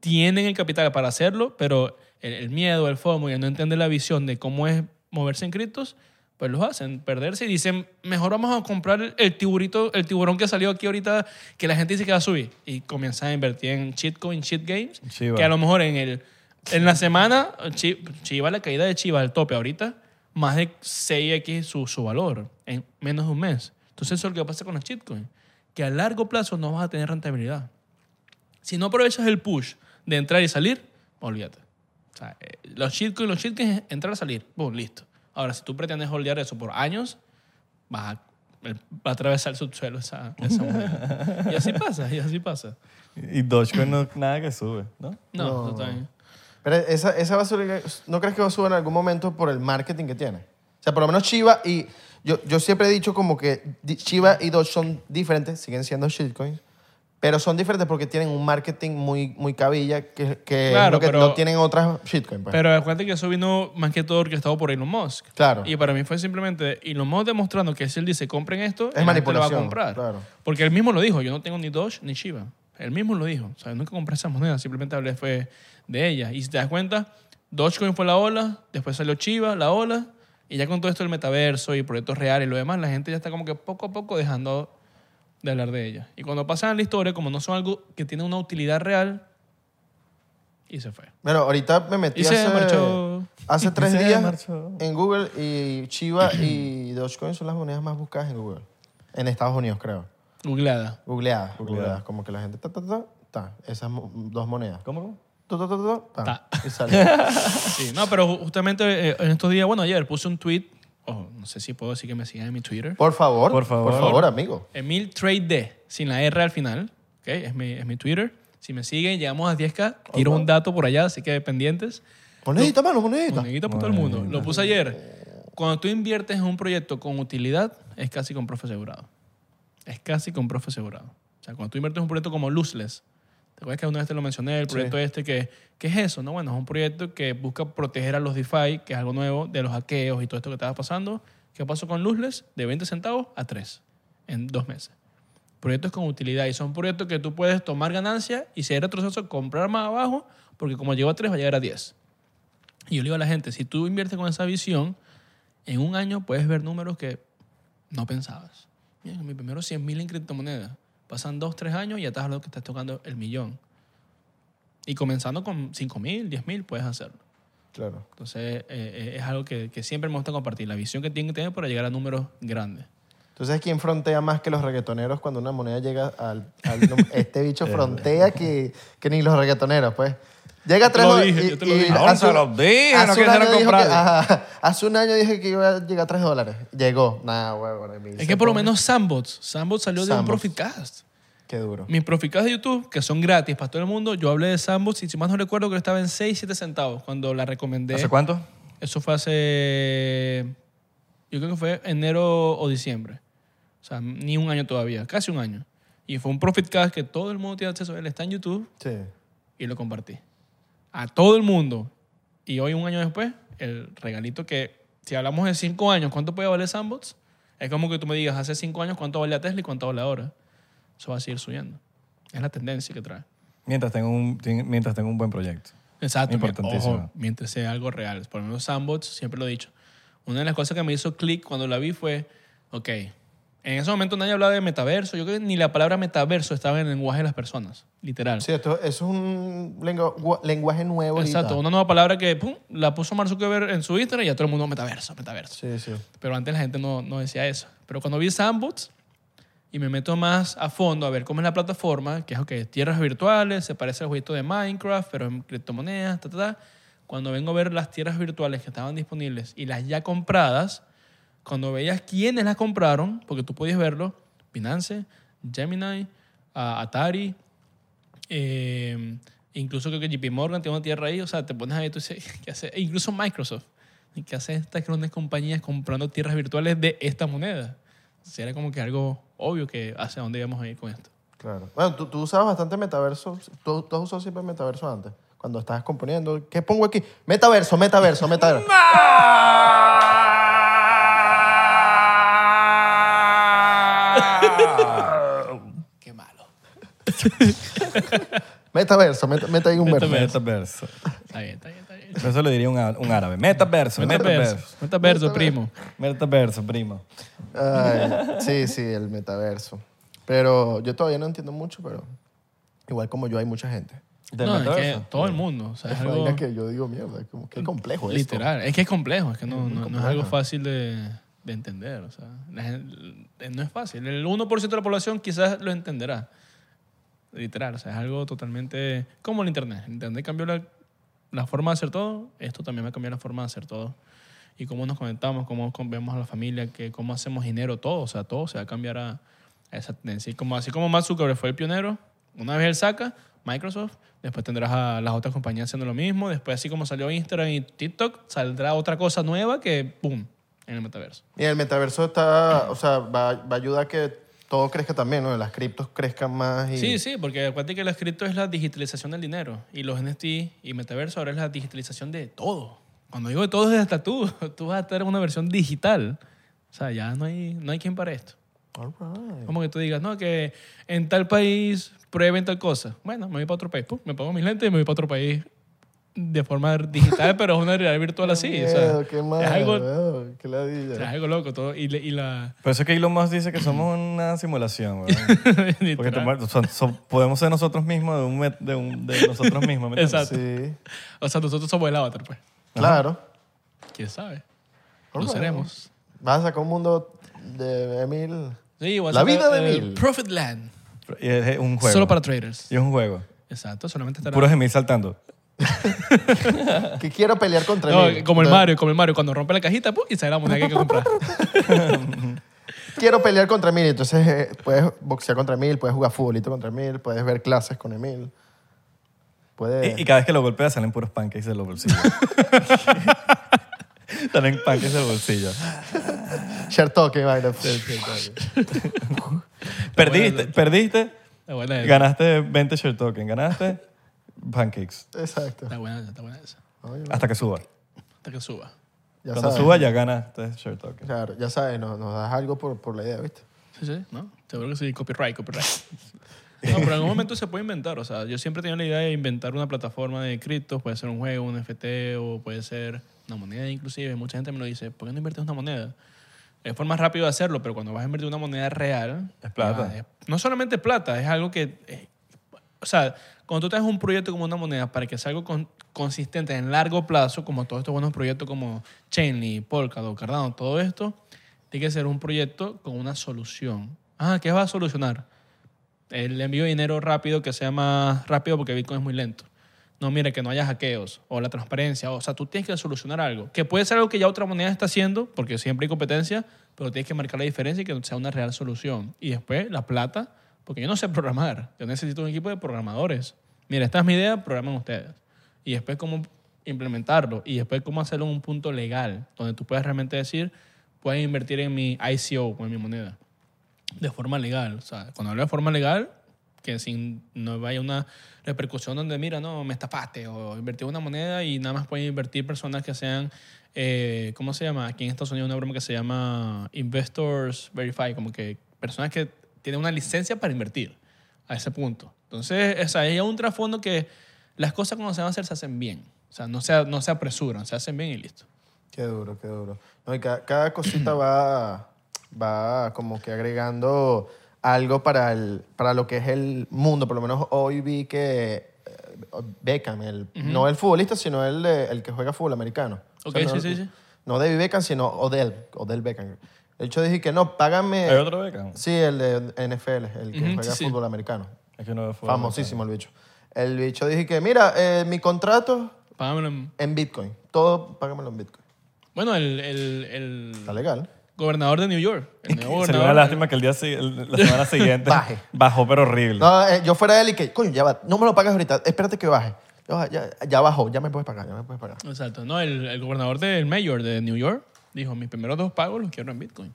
tienen el capital para hacerlo, pero el, el miedo, el FOMO y el no entender la visión de cómo es moverse en criptos, pues los hacen perderse y dicen, mejor vamos a comprar el, tiburito, el tiburón que salió aquí ahorita, que la gente dice que va a subir. Y comienzan a invertir en shitcoin, shit games, Chiva. que a lo mejor en, el, en la semana, Chi- Chiva, la caída de Chiva al tope ahorita, más de 6x su, su valor en menos de un mes. Entonces eso es lo que pasa con los shitcoins, que a largo plazo no vas a tener rentabilidad. Si no aprovechas el push de entrar y salir, olvídate. O sea, eh, los shitcoins, los shitcoins es entrar y salir. Boom, listo. Ahora, si tú pretendes holdear eso por años, vas a, va a atravesar el subsuelo esa, esa moneda. y así pasa, y así pasa. Y Dogecoin no nada que sube, ¿no? No, No. Pero esa, esa va a subir, ¿no crees que va a subir en algún momento por el marketing que tiene? O sea, por lo menos Chiva y... Yo, yo siempre he dicho como que Chiva y Doge son diferentes, siguen siendo shitcoins, Pero son diferentes porque tienen un marketing muy, muy cabilla que, que es Claro, lo que pero- no tienen otras shitcoins. pues. Pero acuérdate que eso vino más que todo orquestado por Elon Musk. Claro. Y para mí fue simplemente Elon Musk demostrando que si él dice compren esto, Es lo va a comprar. claro. Porque él mismo lo dijo, yo no tengo ni Doge ni Shiba. Él mismo lo dijo. O sea, nunca compré esas monedas, simplemente hablé fue de ellas. Y si te das cuenta, Dogecoin fue la ola, después salió Chiva, la ola, y ya con todo esto del metaverso y proyectos reales y lo demás, la gente ya está como que poco a poco dejando de hablar de ellas. Y cuando pasan a la historia, como no son algo que tiene una utilidad real, y se fue. Bueno, ahorita me metí Y se hace, marchó. hace tres se días marchó. en Google y Chiva y Dogecoin son las monedas más buscadas en Google. En Estados Unidos, creo. Googleada. Googleadas, googleadas. Como que la gente... Ta, ta, ta, ta, esas dos monedas. ¿Cómo? Ta, ta, ta, ta, ta, Ta. Y sale. Sí, no, pero ju- justamente eh, en estos días, bueno, ayer puse un tweet, ojo, no sé si puedo decir que me sigan en mi Twitter. Por favor. Por favor. Por favor, amigo. Emil Trade D, sin la R al final, ¿ok? Es mi, es mi Twitter. Si me siguen, llegamos a 10K. Tiro un dato por allá, así que pendientes. Monedita, mano, monedita. Monedita para todo el mundo. Lo puse ayer. Cuando tú inviertes en un proyecto con utilidad, es casi con profe asegurado. Es casi con profe asegurado. O sea, cuando tú inviertes en un proyecto como Luzless, ¿te acuerdas que una vez te lo mencioné? El proyecto este que... ¿Qué es eso? No, bueno, es un proyecto que busca proteger a los DeFi, que es algo nuevo, de los hackeos y todo esto que estaba pasando. ¿Qué pasó con Luzless? De 20 centavos a 3 en dos meses. Proyectos con utilidad y son proyectos que tú puedes tomar ganancia y si hay retroceso, comprar más abajo, porque como llegó a 3 va a llegar a 10. Y yo le digo a la gente, si tú inviertes con esa visión, en un año puedes ver números que no pensabas. Bien, mis primeros 100 mil en criptomonedas. Pasan 2, 3 años y ya estás hablando que estás tocando el millón. Y comenzando con 5 mil, 10 mil, puedes hacerlo. Claro. Entonces, eh, eh, es algo que, que siempre me gusta compartir, la visión que tienen que tener para llegar a números grandes. Entonces, ¿quién frontea más que los reggaetoneros cuando una moneda llega al... este bicho frontea que, que ni los reggaetoneros, pues. Llega tres lo dólares yo te lo dije. Se los dije, no hace un quisieron año dijo que- comprarlo. ajá, hace un año dije que iba a llegar a 3 dólares. Llegó. Nada, huevo. Es que por lo menos Sandbots, Sandbots salió de un. Profitcast. Qué duro. Mis Profitcast de YouTube, que son gratis para todo el mundo, yo hablé de Sandbots y si más no recuerdo que estaba en 6, 7 centavos cuando la recomendé. ¿Hace cuánto? Eso fue hace. Yo creo que fue enero o diciembre. Sea, ni un año todavía, casi un año. Y fue un Profitcast que todo el mundo tiene acceso a él. Está en YouTube Sí. y lo compartí. A todo el mundo. Y hoy, un año después, el regalito que, si hablamos de cinco años, ¿cuánto puede valer Sandbox? Es como que tú me digas hace cinco años cuánto valía Tesla y cuánto vale ahora. Eso va a seguir subiendo. Es la tendencia que trae. Mientras tenga un, mientras tenga un buen proyecto. Exacto. Importantísimo. Ojo, mientras sea algo real. Por lo menos Sandbox, siempre lo he dicho. Una de las cosas que me hizo clic cuando la vi fue, ok, en ese momento nadie hablaba de metaverso. Yo creo que ni la palabra metaverso estaba en el lenguaje de las personas, literal. Sí, esto, eso es un lengua- lenguaje nuevo ahorita. Exacto, una nueva palabra que pum, la puso Mark Zuckerberg en su Instagram y ya todo el mundo metaverso, metaverso. Sí, sí. Pero antes la gente no, no decía eso. Pero cuando vi Sandbox y me meto más a fondo a ver cómo es la plataforma, que es ok, tierras virtuales, se parece al jueguito de Minecraft, pero en criptomonedas, ta, ta, ta. Cuando vengo a ver las tierras virtuales que estaban disponibles y las ya compradas, cuando veías quiénes las compraron, porque tú podías verlo, Binance, Gemini, Atari, eh, incluso creo que JP Morgan tiene una tierra ahí, o sea, te pones ahí y tú dices, ¿qué hace? E incluso Microsoft, ¿y ¿qué hacen estas grandes compañías comprando tierras virtuales de esta moneda? O sea, era como que algo obvio que hacia dónde íbamos a ir con esto. Claro. Bueno, tú, tú usabas bastante metaverso. ¿Tú, tú has usado siempre metaverso antes? Cuando estabas componiendo. ¿Qué pongo aquí? Metaverso, metaverso, metaverso. Qué Metaverso, meta, meta ahí un verso. Metaverso. Está bien, está bien, está bien. Eso le diría un, á- un árabe. Metaverso, Metaverso, metaverso. metaverso, primo. Metaverso, primo. Ay, sí, sí, el metaverso. Pero yo todavía no entiendo mucho, pero igual como yo hay mucha gente. ¿Del No, es que metaverso? todo el mundo. O sea, es Es algo vaina que yo digo, mierda, como que complejo esto. literal. Es que es complejo, es que no, muy no- no es complejo. algo fácil de, de entender. O sea, la gen- no es fácil. El 1% de la población quizás lo entenderá. Literal, o sea, es algo totalmente como el Internet. El Internet cambió la, la forma de hacer todo, esto también va a cambiar la forma de hacer todo. Y cómo nos conectamos, cómo vemos a la familia, que, cómo hacemos dinero, todo. O sea, todo se va a cambiar a, a esa tendencia. Y como, así como Mark Zuckerberg fue el pionero, una vez él saca, Microsoft, después tendrás a las otras compañías haciendo lo mismo. Después, así como salió Instagram y TikTok, saldrá otra cosa nueva que, ¡pum!, en el metaverso. Y el metaverso está, o sea, va, va a ayudar a que todo crezca también, ¿no? Las criptos crezcan más y... Sí, sí, porque acuérdate que las cripto es la digitalización del dinero y los NFT y metaverso ahora es la digitalización de todo. Cuando digo de todo es hasta tú. Tú vas a tener una versión digital. O sea, ya no hay, no hay quien para esto. All right. Como que tú digas, no, que en tal país prueben tal cosa. Bueno, me voy para otro país. Pum, me pongo mis lentes y me voy para otro país de forma digital, pero es una realidad virtual así. o sea, Miedo, qué mal, es algo, qué o sea, ladilla. es algo loco. Todo, y, y la... Por eso es que Elon Musk dice que somos una simulación. Porque tomar- son- son- podemos ser nosotros mismos de, un, de, un- de nosotros mismos. Exacto. Sí, O sea, nosotros somos el avatar, pues. claro. ¿Quién sabe? Lo seremos. Vas a sacar un mundo de Emil. Sí, La vida de el Emil. Profit Land. Y es un juego. Solo para traders. Y es un juego. Exacto, solamente estará... Puros Emil saltando. Que quiero pelear contra No, Emil. como el Mario, como el Mario, cuando rompe la cajita ¡pum! y sale la moneda que hay que comprar. Quiero pelear contra Emil. Entonces eh, puedes boxear contra Emil, puedes jugar futbolito contra Emil, puedes ver clases con Emil. Puedes... Y, y cada vez que lo golpea salen puros pancakes de los bolsillos. salen pancakes del bolsillo. Share token, vaina. Perdiste, perdiste, ganaste 20 share token, ganaste pancakes. Exacto. Está buena esa, está buena esa. Oye, Hasta que suba. Hasta que suba. ya Cuando sabes. suba ya ganaste share token. Claro, ya sabes, nos, nos das algo por, por la idea, ¿viste? Sí, sí, ¿no? Seguro que sí, copyright, copyright. No, pero en algún momento se puede inventar. O sea, yo siempre he tenido la idea de inventar una plataforma de criptos. Puede ser un juego, un NFT o puede ser una moneda inclusive. Mucha gente me lo dice, ¿por qué no inviertes una moneda? Es forma rápido de hacerlo, pero cuando vas a invertir una moneda real... Es plata. ya, es- no solamente plata, es algo que... eh, o sea, cuando tú traes un proyecto como una moneda para que sea algo con- consistente en largo plazo, como todos estos buenos proyectos como Chainly, Polkadot, Cardano, todo esto, tiene que ser un proyecto con una solución. Ah, ¿qué va a solucionar? El envío de dinero rápido que sea más rápido porque Bitcoin es muy lento. No, mire, que no haya hackeos o la transparencia. O sea, tú tienes que solucionar algo. Que puede ser algo que ya otra moneda está haciendo, porque siempre hay competencia, pero tienes que marcar la diferencia y que sea una real solución. Y después, la plata, porque yo no sé programar. Yo necesito un equipo de programadores. Mira, esta es mi idea, programan ustedes. Y después, cómo implementarlo. Y después, cómo hacerlo en un punto legal, donde tú puedas realmente decir, puedes invertir en mi ICO o en mi moneda de forma legal. O sea, cuando hablo de forma legal, que sin no vaya una repercusión donde, mira, no, me estafaste o invertí una moneda y nada más pueden invertir personas que sean, eh, ¿cómo se llama? Aquí en Estados Unidos una broma que se llama Investors Verify, como que personas que tienen una licencia para invertir a ese punto. Entonces, o sea, hay un trasfondo que las cosas cuando se van a hacer se hacen bien. O sea, no se, no se apresuran, se hacen bien y listo. Qué duro, qué duro. No, y cada, cada cosita va, va como que agregando algo para, el, para lo que es el mundo. Por lo menos hoy vi que eh, Beckham, el, no el futbolista, sino el, el que juega fútbol americano. Ok, no, sí, sí, sí. No David Beckham, sino Odell, Odell Beckham. De hecho, dije que no, págame... ¿Hay otro beca? Sí, el de NFL, el que Ujú, juega sí, sí. fútbol americano. Es que no veo fútbol Famosísimo el bicho. El bicho dije que, mira, eh, mi contrato Págamelo en- en Bitcoin. Todo págamelo en Bitcoin. Bueno, el, el, el Está legal. gobernador de New York. El nuevo Sería gobernador. una lástima que el día si- el- la semana siguiente Baje. bajó, pero horrible. No, eh, yo fuera él y que, coño, ya va, no me lo pagas ahorita, espérate que baje. Ya, ya, ya bajó, ya me puedes pagar, ya me puedes pagar. Exacto. No, el, el gobernador del mayor de New York dijo, mis primeros dos pagos los quiero en Bitcoin.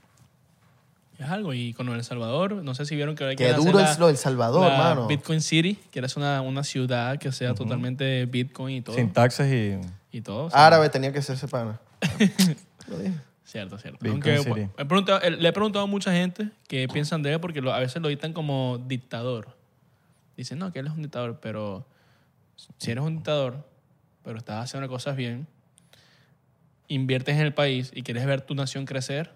Es algo. Y con El Salvador, no sé si vieron que ahora Qué quieren hacer duro la- es lo del Salvador, la mano. Bitcoin City, que era una, una ciudad que sea totalmente Bitcoin y todo. Sin taxes y... Y todo. o sea, Árabe tenía que ser ese pana. Lo dije. Cierto, cierto. Bitcoin Aunque City. bueno, he preguntado- eh, le he preguntado a mucha gente qué piensan de él porque lo- a veces lo dictan como dictador. Dicen, no, que él es un dictador, pero si eres un dictador, pero estás haciendo las cosas bien, inviertes en el país y quieres ver tu nación crecer,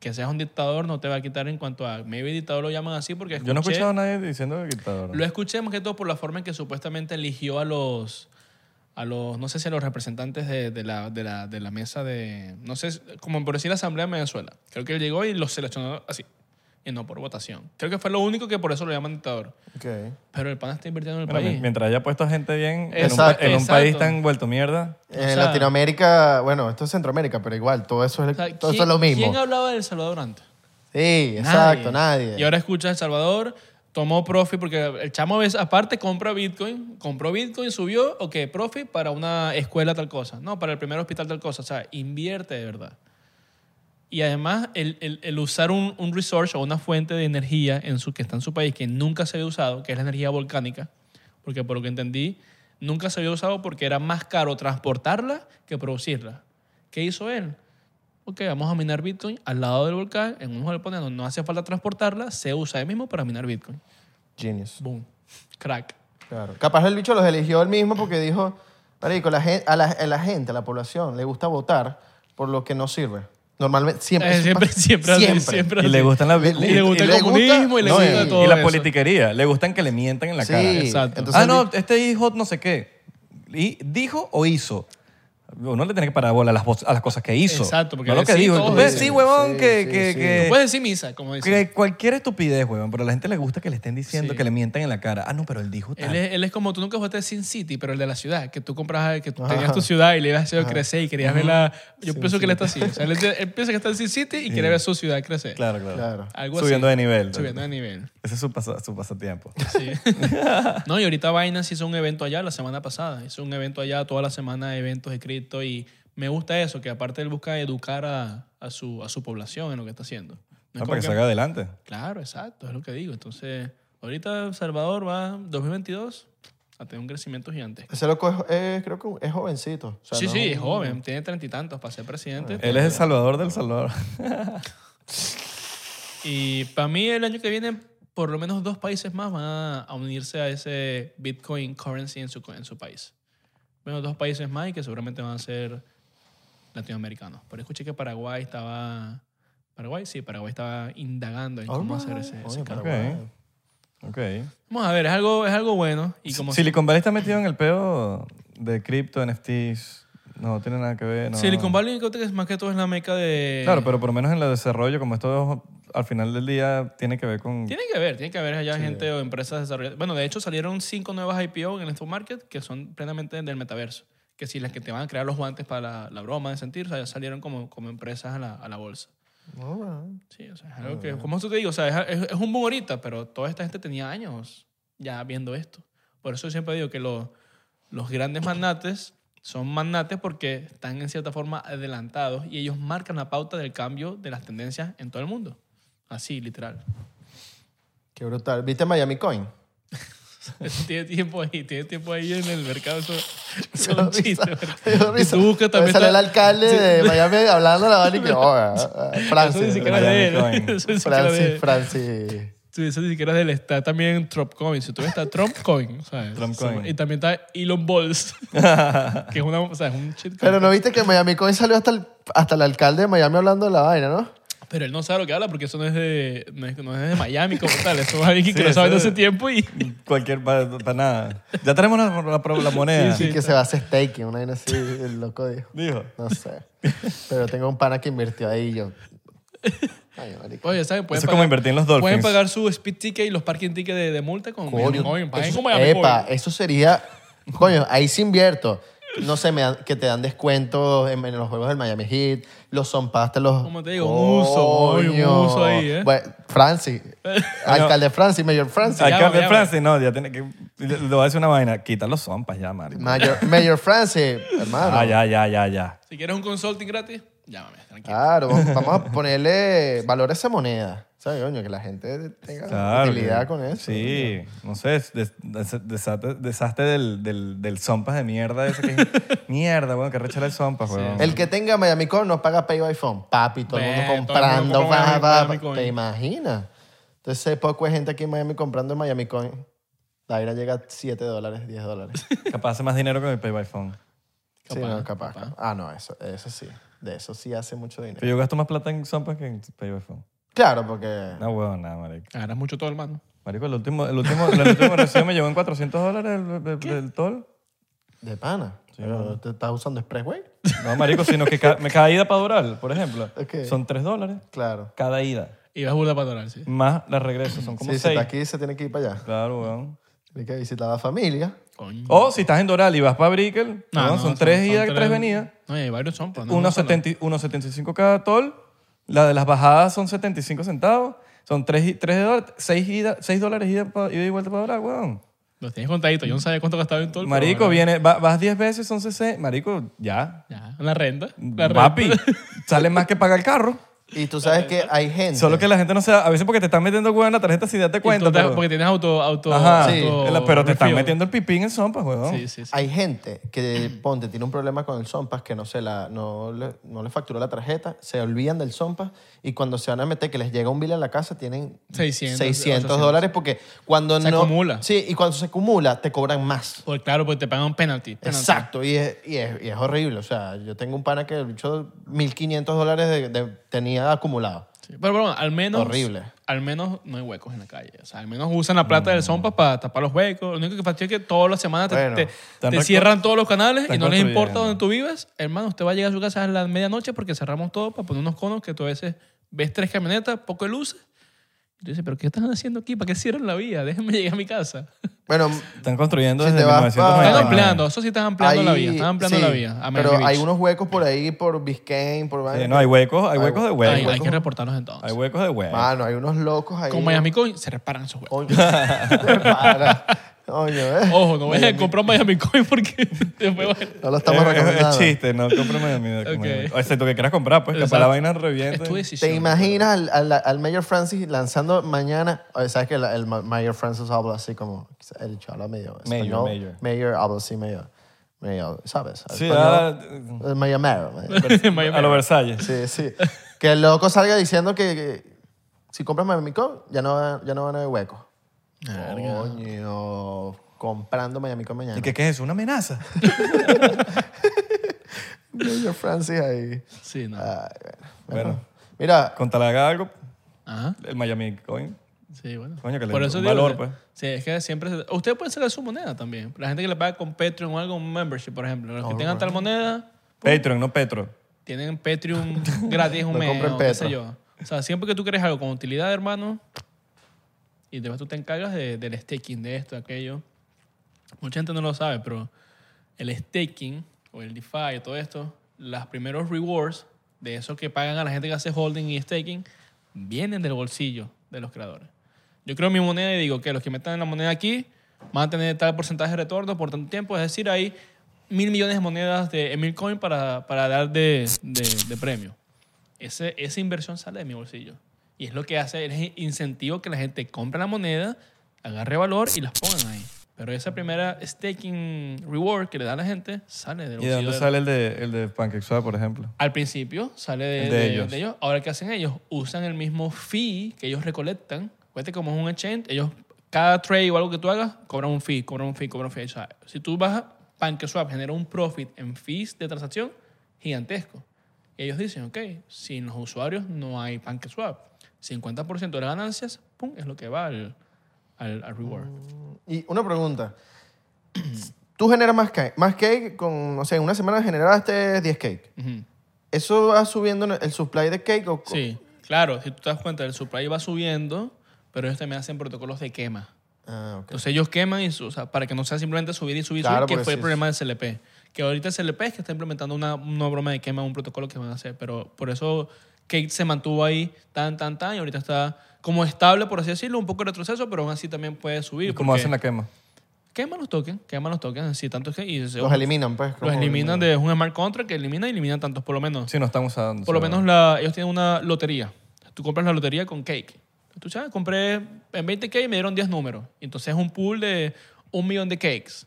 que seas un dictador no te va a quitar en cuanto a... Maybe dictador lo llaman así porque Yo no he escuchado a nadie diciendo que dictador. lo escuché más que todo por la forma en que supuestamente eligió a los, a los no sé si a los representantes de, de la, de, la, de la mesa de, no sé, como por decir la Asamblea de Venezuela. Creo que él llegó y los seleccionó así, y no por votación. Creo que fue lo único que por eso lo llaman dictador. Ok. Pero el pana está invirtiendo en el Bueno, país. mientras haya puesto gente bien en un, Exacto. en un Exacto. país tan vuelto mierda, En sea- Latinoamérica, bueno, esto es Centroamérica, pero igual, todo eso es, O sea, todo eso ¿quién- es lo mismo. ¿Quién hablaba de El Salvador antes? Sí, exacto, nadie. Y ahora escucha El Salvador, tomó profit porque el chamo ves, aparte compra Bitcoin, compró Bitcoin, subió, ok, profit para una escuela tal cosa, no, para el primer hospital tal cosa, o sea, invierte de verdad. Y además, el, el- el usar un, un resource o una fuente de energía en su, que está en su país que nunca se había usado, que es la energía volcánica, porque por lo que entendí, nunca se había usado porque era más caro transportarla que producirla. ¿Qué hizo él? Ok, vamos a minar Bitcoin al lado del volcán, en un galpón donde no hace falta transportarla, se usa ahí mismo para minar Bitcoin. Genius. Boom. Crack. Claro. Capaz el bicho los eligió él mismo porque dijo, marico, la gen- a, la, a la gente, a la población, le gusta votar por lo que no sirve. Normalmente, siempre. Eh, siempre, siempre, así, siempre Y así. le gustan las... Y le gusta y el le comunismo y le No, gusta y, todo y la eso. politiquería. Le gustan que le mientan en la Sí, cara. Exacto. entonces ah, no, este hijo no sé qué. Y ¿Dijo o hizo? Uno le tiene que parar bola a las, a las cosas que hizo. Exacto, porque no lo que decir dijo. todo Tú eso. sí, huevón, Sí, que, sí, que, sí. que- Puedes decir misa, como dice. que cualquier estupidez, huevón, pero a la gente le gusta que le estén diciendo, Sí. que le mientan en la cara. Ah, no, pero él dijo tal. Él es, él es como tú nunca jugaste Sin City, pero el de la ciudad, que tú compras, que tú tenías tu ciudad y le ibas haciendo crecer y querías verla. Yo pienso que él está así. O sea, él, él piensa que está en Sin City y quiere ver su ciudad crecer. Claro, claro. Claro. Algo Subiendo así. de nivel. Subiendo de nivel. Ese es su, pasa- su pasatiempo. Sí. no, y ahorita Binance hizo un evento allá la semana pasada. Hizo un evento allá toda la semana de eventos de y me gusta eso, que aparte él busca educar a, a su, a su población en lo que está haciendo. No es Ah, para que que- salga adelante. Claro, exacto, es lo que digo. Entonces, ahorita El Salvador va 2022 a tener un crecimiento gigante. Ese loco es, es- creo que es jovencito. O sea, sí, no sí, un- es joven, tiene treinta y tantos para ser presidente. Él es el salvador del Salvador. Y para mí el año que viene, por lo menos dos países más van a, a unirse a ese Bitcoin currency en su, en su país. Bueno, dos países más y que seguramente van a ser latinoamericanos. Pero escuché que Paraguay estaba... Paraguay, sí, Paraguay estaba indagando en cómo hacer ese, ese Oye. Paraguay. Ok. Vamos a ver, es algo, es algo bueno. Y como Silicon Valley está metido en el peo de cripto, NFTs. No tiene nada que ver. No. Silicon Valley es más que todo es la meca de... Claro, pero por lo menos en el desarrollo, como esto al final del día tiene que ver con. Tiene que ver, tiene que haber allá gente o empresas desarrolladas. Bueno, de hecho salieron cinco nuevas IPO en el stock market que son plenamente del metaverso. Que si las que te van a crear los guantes para la, la broma de sentir, o sea, ya salieron como, como empresas a la, a la bolsa. Right. Sí, o sea, es algo que, como te digo, o sea, es, es- un boom ahorita, pero toda esta gente tenía años ya viendo esto. Por eso siempre digo que los, los grandes magnates son magnates porque están en cierta forma adelantados y ellos marcan la pauta del cambio de las tendencias en todo el mundo. Así, literal. Qué brutal. ¿Viste Miami Coin? Tiene tiempo ahí, tiene tiempo ahí en el mercado. Eso, eso es tú buscas también. Sale el alcalde de Miami hablando la vaina y que, oh, Eso ni Francis. siquiera es de él. Miami Coin. Eso ni siquiera es de Francis, él. Francis. Sí, eso ni siquiera es de él. Está también Trump Coin. Si tú ves, está Trump Coin. ¿sabes? Trump Coin. Y también está Elon Balls. que es una, o sea, es un shit Pero no viste que Miami Coin salió hasta el, hasta el alcalde de Miami hablando de la vaina, ¿no? Pero él no sabe lo que habla porque eso no es de, no es, no es de Miami como tal. Eso es alguien que Sí, lo sabe de hace tiempo y... Cualquier. Para nada. Ya tenemos la, la- la moneda. Sí, Y que se va a hacer staking, una vaina así, el loco dijo. Dijo. No sé. Pero tengo un pana que invirtió ahí y yo. Ay. Oye, ¿sabes? Pueden Eso es como invertir en los Dolphins. Pueden pagar su speed ticket y los parking tickets de, de multa con Coño, Coin. Paguen eso- epa, eso sería. Coño, ahí sí invierto. No sé, me dan- que te dan descuentos en, en los juegos del Miami Heat, los son los. Como te digo, un uso, un uso ahí, ¿eh? Bueno, Francis. alcalde Francis, Mayor Francis. Alcalde llama. Francis, no, ya tiene que. Le voy a decir una vaina. Quita los zompas ya, Mario. Mayor, Mayor Francis, hermano. Ah, ya, ya, ya, ya. Si quieres un consulting gratis, llámame, tranquilo. Claro, vamos vamos a ponerle valor a esa moneda. ¿Sabes, coño? Que la gente tenga Claro. utilidad que- con eso. Sí, no sé, des- des- desate, desastre del, del, del zompas de mierda ese que mierda, bueno, que rechazar el zompas, weón. El que tenga Miami Coin no paga Pay by Phone. Papi, todo el mundo todo el mundo comprando. va, va, va. ¿Te imaginas? Entonces, hay poco de gente aquí en Miami comprando en Miami Coin. La vaina llega a 7 dólares, 10 dólares. Capaz hace más dinero que el pay by phone. sí, Capaz, no, capaz. capaz. Ah, no, eso, eso sí. De eso sí hace mucho dinero. Pero yo gasto más plata en zompas que en pay by phone. Claro, porque... No, weón, nada, marico. Agarras mucho todo, hermano. Marico, el último, el último, el último recibo me llegó en 400 dólares el, el- el toll. De pana. Pero ¿te estás usando Expressway? No, marico, sino que ca- me cada ida para Doral, por ejemplo, Ok. son 3 dólares Claro. cada ida. Y vas burda para adorar, sí. Más la regreso, son como Sí, si 6. está aquí, se tiene que ir para allá. Claro, weón. Tiene que visitar a la familia. Coño. O si estás en Doral y vas para Brickell, No, no, son 3 idas y tres- 3 venidas. No, y hay varios son, pero no, no son- 1.70 1.75 cada toll. La de las bajadas son 75 centavos. Son 3, dólares, 6, dólares ida, pa- ida y vuelta para Doral, weón. Los tienes contaditos. Yo no sabía cuánto gastaba en todo el Marico, pero, viene, va- vas 10 veces, son 60. Marico, ya. Ya, la renta. La renta. Papi, sale más que pagar el carro. Y tú sabes que hay gente. Solo que la gente no se da, a veces porque te están metiendo huevo en la tarjeta sin darte Y cuenta. te- pero, Porque tienes auto... auto Ajá, Sí. auto pero te están metiendo el pipí en el zompa, huevón. Sí, sí, sí. Hay gente que, ponte, tiene un problema con el Sompas que no, se la, no, le, no le facturó la tarjeta, se olvidan del Sompas y cuando se van a meter, que les llega un bill a la casa, tienen 600, 600 800. dólares porque cuando Se no... acumula. Sí, y cuando se acumula, te cobran más. Pues claro, porque te pagan un penalty. penalty. Exacto, y es, y, es, y es horrible. O sea, yo tengo un pana que el bicho 1.500 dólares de, de- tenía acumulado. Sí, Pero bueno, al menos... Horrible. Al menos no hay huecos en la calle. O sea, al menos usan la plata del Sompa para tapar los huecos. Lo único que fastidia es que todas las semanas te, Bueno, te- están te reco- cierran todos los canales y no les importa donde tú vives. Hermano, usted va a llegar a su casa a la medianoche porque cerramos todo para poner unos conos que tú a veces ves tres camionetas, poco de luces. Tú dices, ¿pero qué están haciendo aquí? ¿Para qué cierran la vía? Déjenme llegar a mi casa. Bueno, Están construyendo Si desde te vas pa- Están 1999. ampliando, eso sí están ampliando la hay- vía. Están ampliando sí, la vía. a pero hay unos huecos por ahí, por Biscayne, por... Sí, no, hay huecos, hay huecos de Hay, huecos. hay que reportarlos entonces. Hay huecos de huecos. Mano, hay unos locos ahí. Con Miami Coin se reparan esos huecos. Coño, para. Coño, ¿eh? Ojo, no vayan a comprar Miami Coin porque después va- No lo estamos es, es- recomendando. es chiste, no compres Miami. Ok. Excepto que quieras comprar, pues, que para la vaina reviente. Es tu decisión. ¿Te imaginas al, al, al Mayor Francis lanzando mañana? ¿Sabes que el, el Ma- Mayor Francis habla así como. El chaval habla medio. Mayor, español? mayor. Mayor habla así medio. medio ¿Sabes? Sí, Español, ah, el Mayor Mero. Miami a lo Versalles. Sí, sí. Que el loco salga diciendo que, que si compras Miami Con, ya no, va- ya no van a haber huecos. Coño. Comprando Miami Con mañana. ¿Y qué, qué es eso? ¿Una amenaza? Mayor Francis ahí. Sí, no. Ay, bueno. Bueno. Mira, Contale haga algo, Ajá. el Miami Coin. Sí, bueno. Coño, que le Por dé eso un digo, valor, que- pues. Sí, es que siempre... se- Usted puede sacar su moneda también. La gente que le paga con Patreon o algo, un membership, por ejemplo. Los que tengan tal moneda, Patreon, no Petro. tienen Patreon gratis un No mes compren o qué sé Petro. yo. O sea, siempre que tú quieres algo con utilidad, hermano, y después tú te encargas de- del staking, de esto, de aquello. Mucha gente no lo sabe, pero el staking o el DeFi y todo esto, los primeros rewards de eso que pagan a la gente que hace holding y staking, vienen del bolsillo de los creadores. Yo creo mi moneda y digo que los que metan la moneda aquí van a tener tal porcentaje de retorno por tanto tiempo. Es decir, hay mil millones de monedas de Emil Coin para, para dar de, de- de premio. Ese, esa inversión sale de mi bolsillo. Y es lo que hace, es incentivo que la gente compre la moneda, agarre valor y las pongan ahí. Pero esa primera staking reward que le da a la gente sale del ¿Y de dónde de- sale el de, el de PancakeSwap, por ejemplo? Al principio sale de, de ellos. ellos. Ahora, ¿qué hacen ellos? Usan el mismo fee que ellos recolectan. Fíjate como es un exchange, ellos, cada trade o algo que tú hagas, cobran un fee, cobran un fee, cobran un fee. O sea, si tú vas a PancakeSwap, genera un profit en fees de transacción gigantesco. Y ellos dicen, ok, sin los usuarios no hay PancakeSwap. 50% de las ganancias, pum, es lo que va al, al, al reward. y una pregunta. Tú generas más cake, más cake con, no sé, en una semana generaste 10 cake. Ujú. ¿Eso va subiendo el supply de cake o Sí, claro, si tú te das cuenta, el supply va subiendo, pero ellos también hacen protocolos de quema. Ah, ok. Entonces ellos queman y, su- o sea, para que no sea simplemente subir y subir, Claro, subir, que porque fue sí, el problema del CLP. Que ahorita el CLP es que está implementando una, una broma de quema, un protocolo que van a hacer. Pero por eso Kate se mantuvo ahí tan, tan, tan y ahorita está como estable, por así decirlo, un poco de retroceso, pero aún así también puede subir. ¿Y cómo hacen la quema? Queman los tokens, queman los tokens, así tanto que... Y se- Los eliminan, pues. los eliminan de un smart contract que elimina y eliminan tantos, por lo menos. Sí, no están usando. Por lo menos la, ellos tienen una lotería. Tú compras la lotería con cake. Tú sabes, compré en 20 cake y me dieron 10 números. Entonces es un pool de un millón de cakes.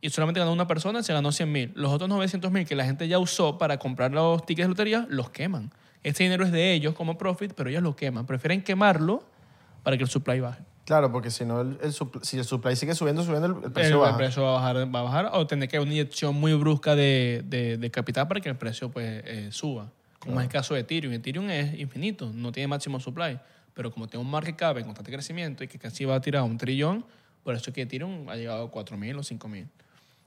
Y solamente ganó una persona, se ganó 100 mil. Los otros 900 mil que la gente ya usó para comprar los tickets de lotería, los queman. Este dinero es de ellos como profit, pero ellos lo queman. Prefieren quemarlo para que el supply baje. Claro, porque si no, el, el supply, si el supply sigue subiendo, subiendo, el, el El, precio el baja. precio va a bajar, va a bajar o tener que haber una inyección muy brusca de, de- de capital para que el precio pues, eh, suba. Como es el caso de Ethereum. Ethereum es infinito, no tiene máximo supply. Pero como tiene un market cap en constante crecimiento y que casi va a tirar a un trillón, por eso es que Ethereum ha llegado a 4.000 o 5.000.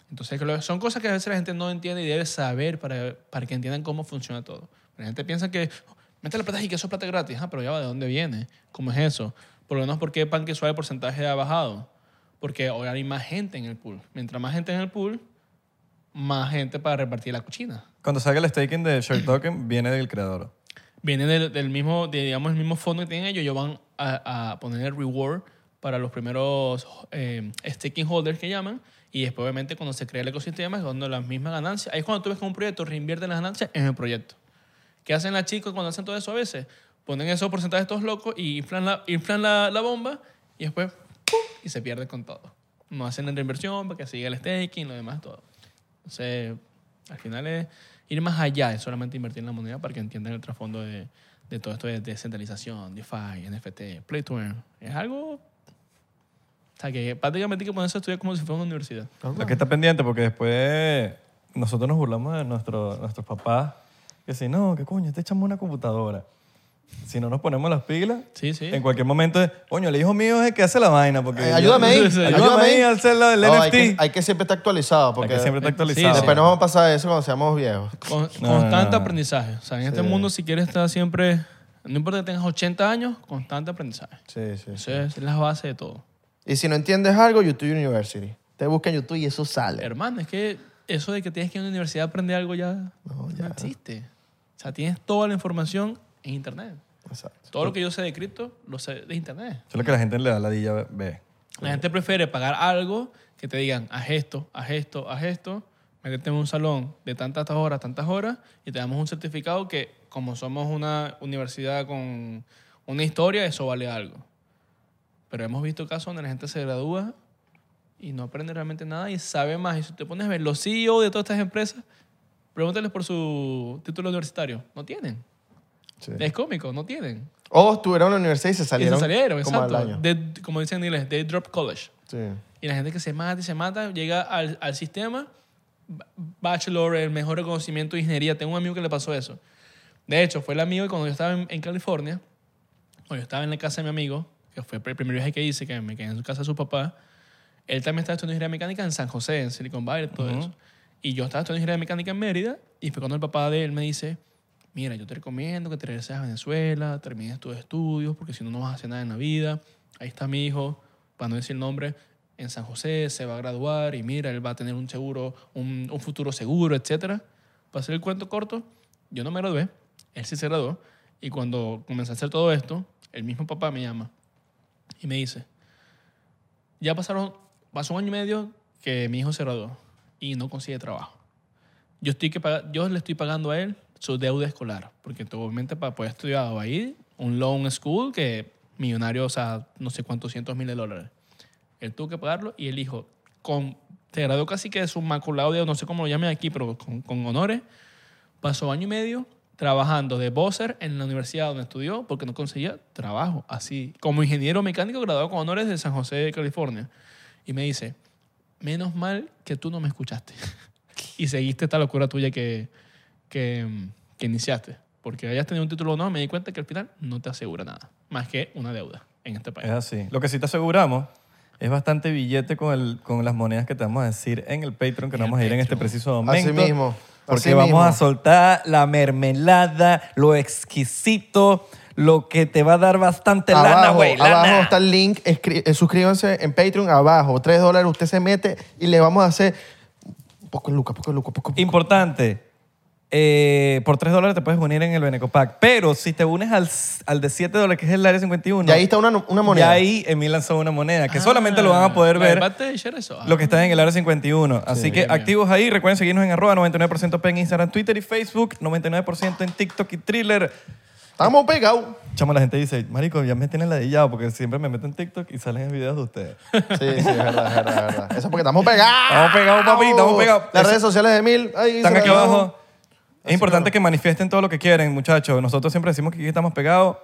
Entonces, que lo- son cosas que a veces la gente no entiende y debe saber para, para que entiendan cómo funciona todo. La gente piensa que, "Oh, mete la plata y que eso es plata gratis. Ah, pero ya va, ¿de dónde viene? ¿Cómo es eso? Por lo menos, ¿por qué PancakeSwap el porcentaje ha bajado? Porque ahora hay más gente en el pool. Mientras más gente en el pool, más gente para repartir la cuchina. Cuando salga el staking de Share Token, viene del creador. Viene del, del mismo, de, digamos, el mismo fondo que tienen ellos. Ellos van a, a poner el reward para los primeros eh, staking holders que llaman. Y después, obviamente, cuando se crea el ecosistema, es cuando las mismas ganancias. Ahí es cuando tú ves que un proyecto reinvierte las ganancias en el proyecto. ¿Qué hacen las chicas cuando hacen todo eso a veces? Ponen esos porcentajes todos locos y inflan la, inflan la, la bomba y después ¡pum! y se pierde con todo. No hacen la inversión para que siga el staking, lo demás, todo. Entonces, al final es ir más allá de solamente invertir en la moneda para que entiendan el trasfondo de, de todo esto de descentralización, DeFi, NFT, Play to Earn. Es algo... O sea, que prácticamente hay que ponerse a estudiar como si fuera una universidad. Que está pendiente, porque después nosotros nos burlamos de nuestro, nuestros papás. Que si no, que coño, te echamos una computadora. Si no nos ponemos las pilas, Sí, sí. en cualquier momento, es, coño, el hijo mío es el que hace la vaina. Porque Eh, ayúdame ahí, Sí, sí. Ayúdame ahí a hacer la del No, NFT. hay, que, hay que siempre estar actualizado porque Hay que siempre estar Sí, actualizado. después nos vamos a pasar eso cuando seamos viejos. Con- No, constante no, no. aprendizaje. O sea, en este mundo, si quieres estar siempre, no importa que tengas 80 años, constante aprendizaje. Sí, sí. Eso es, es la base de todo. Y si no entiendes algo, YouTube University. Te busca en YouTube y eso sale. Hermano, es que eso de que tienes que ir a una universidad a aprender algo ya no, ya. existe. O sea, tienes toda la información en Internet. Exacto. Todo lo que yo sé de cripto, lo sé de Internet. Eso es lo que la gente le da la dilla ve. La gente prefiere pagar algo que te digan, haz esto, haz esto, haz esto, meterte en un salón de tantas horas, tantas horas, y te damos un certificado que, como somos una universidad con una historia, eso vale algo. Pero hemos visto casos donde la gente se gradúa y no aprende realmente nada y sabe más. Y si te pones a ver los CEO de todas estas empresas, pregúntales por su título universitario. No tienen. Sí. Es cómico, no tienen. O estuvieron en la universidad y se Y salieron. se salieron, como exacto. al año. Como dicen en inglés, they drop college. Sí. Y la gente que se mata y se mata llega al, al sistema, ba- bachelor, el mejor reconocimiento de ingeniería. Tengo un amigo que le pasó eso. De hecho, fue el amigo cuando yo estaba en, en California, cuando yo estaba en la casa de mi amigo, que fue el primer viaje que hice, que me quedé en su casa de su papá, él también estaba estudiando ingeniería mecánica en San José, en Silicon Valley, todo eso. Y yo estaba estudiando ingeniería mecánica en Mérida, y fue cuando el papá de él me dice, mira, yo te recomiendo que te regreses a Venezuela, termines tus estudios, porque si no, no vas a hacer nada en la vida. Ahí está mi hijo, para no decir el nombre, en San José, se va a graduar y mira, él va a tener un seguro, un, un futuro seguro, etc. Para hacer el cuento corto, yo no me gradué, él sí se graduó, y cuando comencé a hacer todo esto, el mismo papá me llama y me dice, ya pasaron, pasó un año y medio que mi hijo se graduó y no consigue trabajo. Yo, estoy que yo le estoy pagando a él su deuda escolar, porque obviamente para poder estudiar va a ir un loan school que millonario, o sea, no sé cuántos cientos de dólares. Él tuvo que pagarlo y el hijo, con, se graduó casi que de su maculado no sé cómo lo llamen aquí, pero con, con honores, pasó año y medio trabajando de buzzer en la universidad donde estudió porque no conseguía trabajo, así, como ingeniero mecánico graduado con honores de San José de California. Y me dice, menos mal que tú no me escuchaste y seguiste esta locura tuya que, que, que iniciaste. Porque hayas tenido un título o no, me di cuenta que al final no te asegura nada, más que una deuda en este país. Es así. Lo que sí te aseguramos es bastante billete con, el, con las monedas que te vamos a decir en el Patreon, que En no el vamos a ir en este preciso momento. Así mismo. Porque así vamos mismo. a soltar la mermelada, lo exquisito, lo que te va a dar bastante lana, Abajo, güey. lana. abajo está el link. eh, suscríbanse en Patreon. Abajo, 3 dólares. Usted se mete y le vamos a hacer poco lucas, poco lucas, poco poco. Importante. eh, por 3 dólares te puedes unir en el Benecopac. Pero si te unes al, al de 7 dólares, que es el Área 51, Y ahí está una, una moneda. ya ahí Emil lanzó una moneda, que solamente lo van a poder Ah, ver ¿Bate de share eso? Ah. lo que está en el área 51. Así que bien, bien. activos ahí. Recuerden seguirnos en arroba 99% P en Instagram, Twitter y Facebook. 99% en TikTok y Thriller. Estamos pegados. Chamo, la gente dice, marico, ya me tienen ladillado porque siempre me meto en TikTok y salen videos de ustedes. Sí, sí, es verdad, es verdad, es verdad. Eso es porque estamos pegados. Estamos pegados, papi, estamos pegados. Las redes sociales de Mil. ahí Están aquí abajo. Es importante que manifiesten todo lo que quieren, muchachos. Nosotros siempre decimos que aquí estamos pegados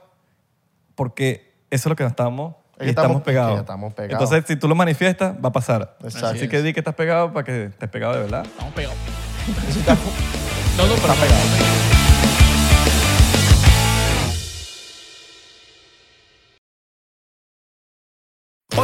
porque eso es lo que estamos Es y estamos, estamos- pegados. que estamos pegados. Entonces, si tú lo manifiestas, va a pasar. Exacto. Así que di que estás pegado para que estés pegado de verdad. Estamos pegados. no, no, pero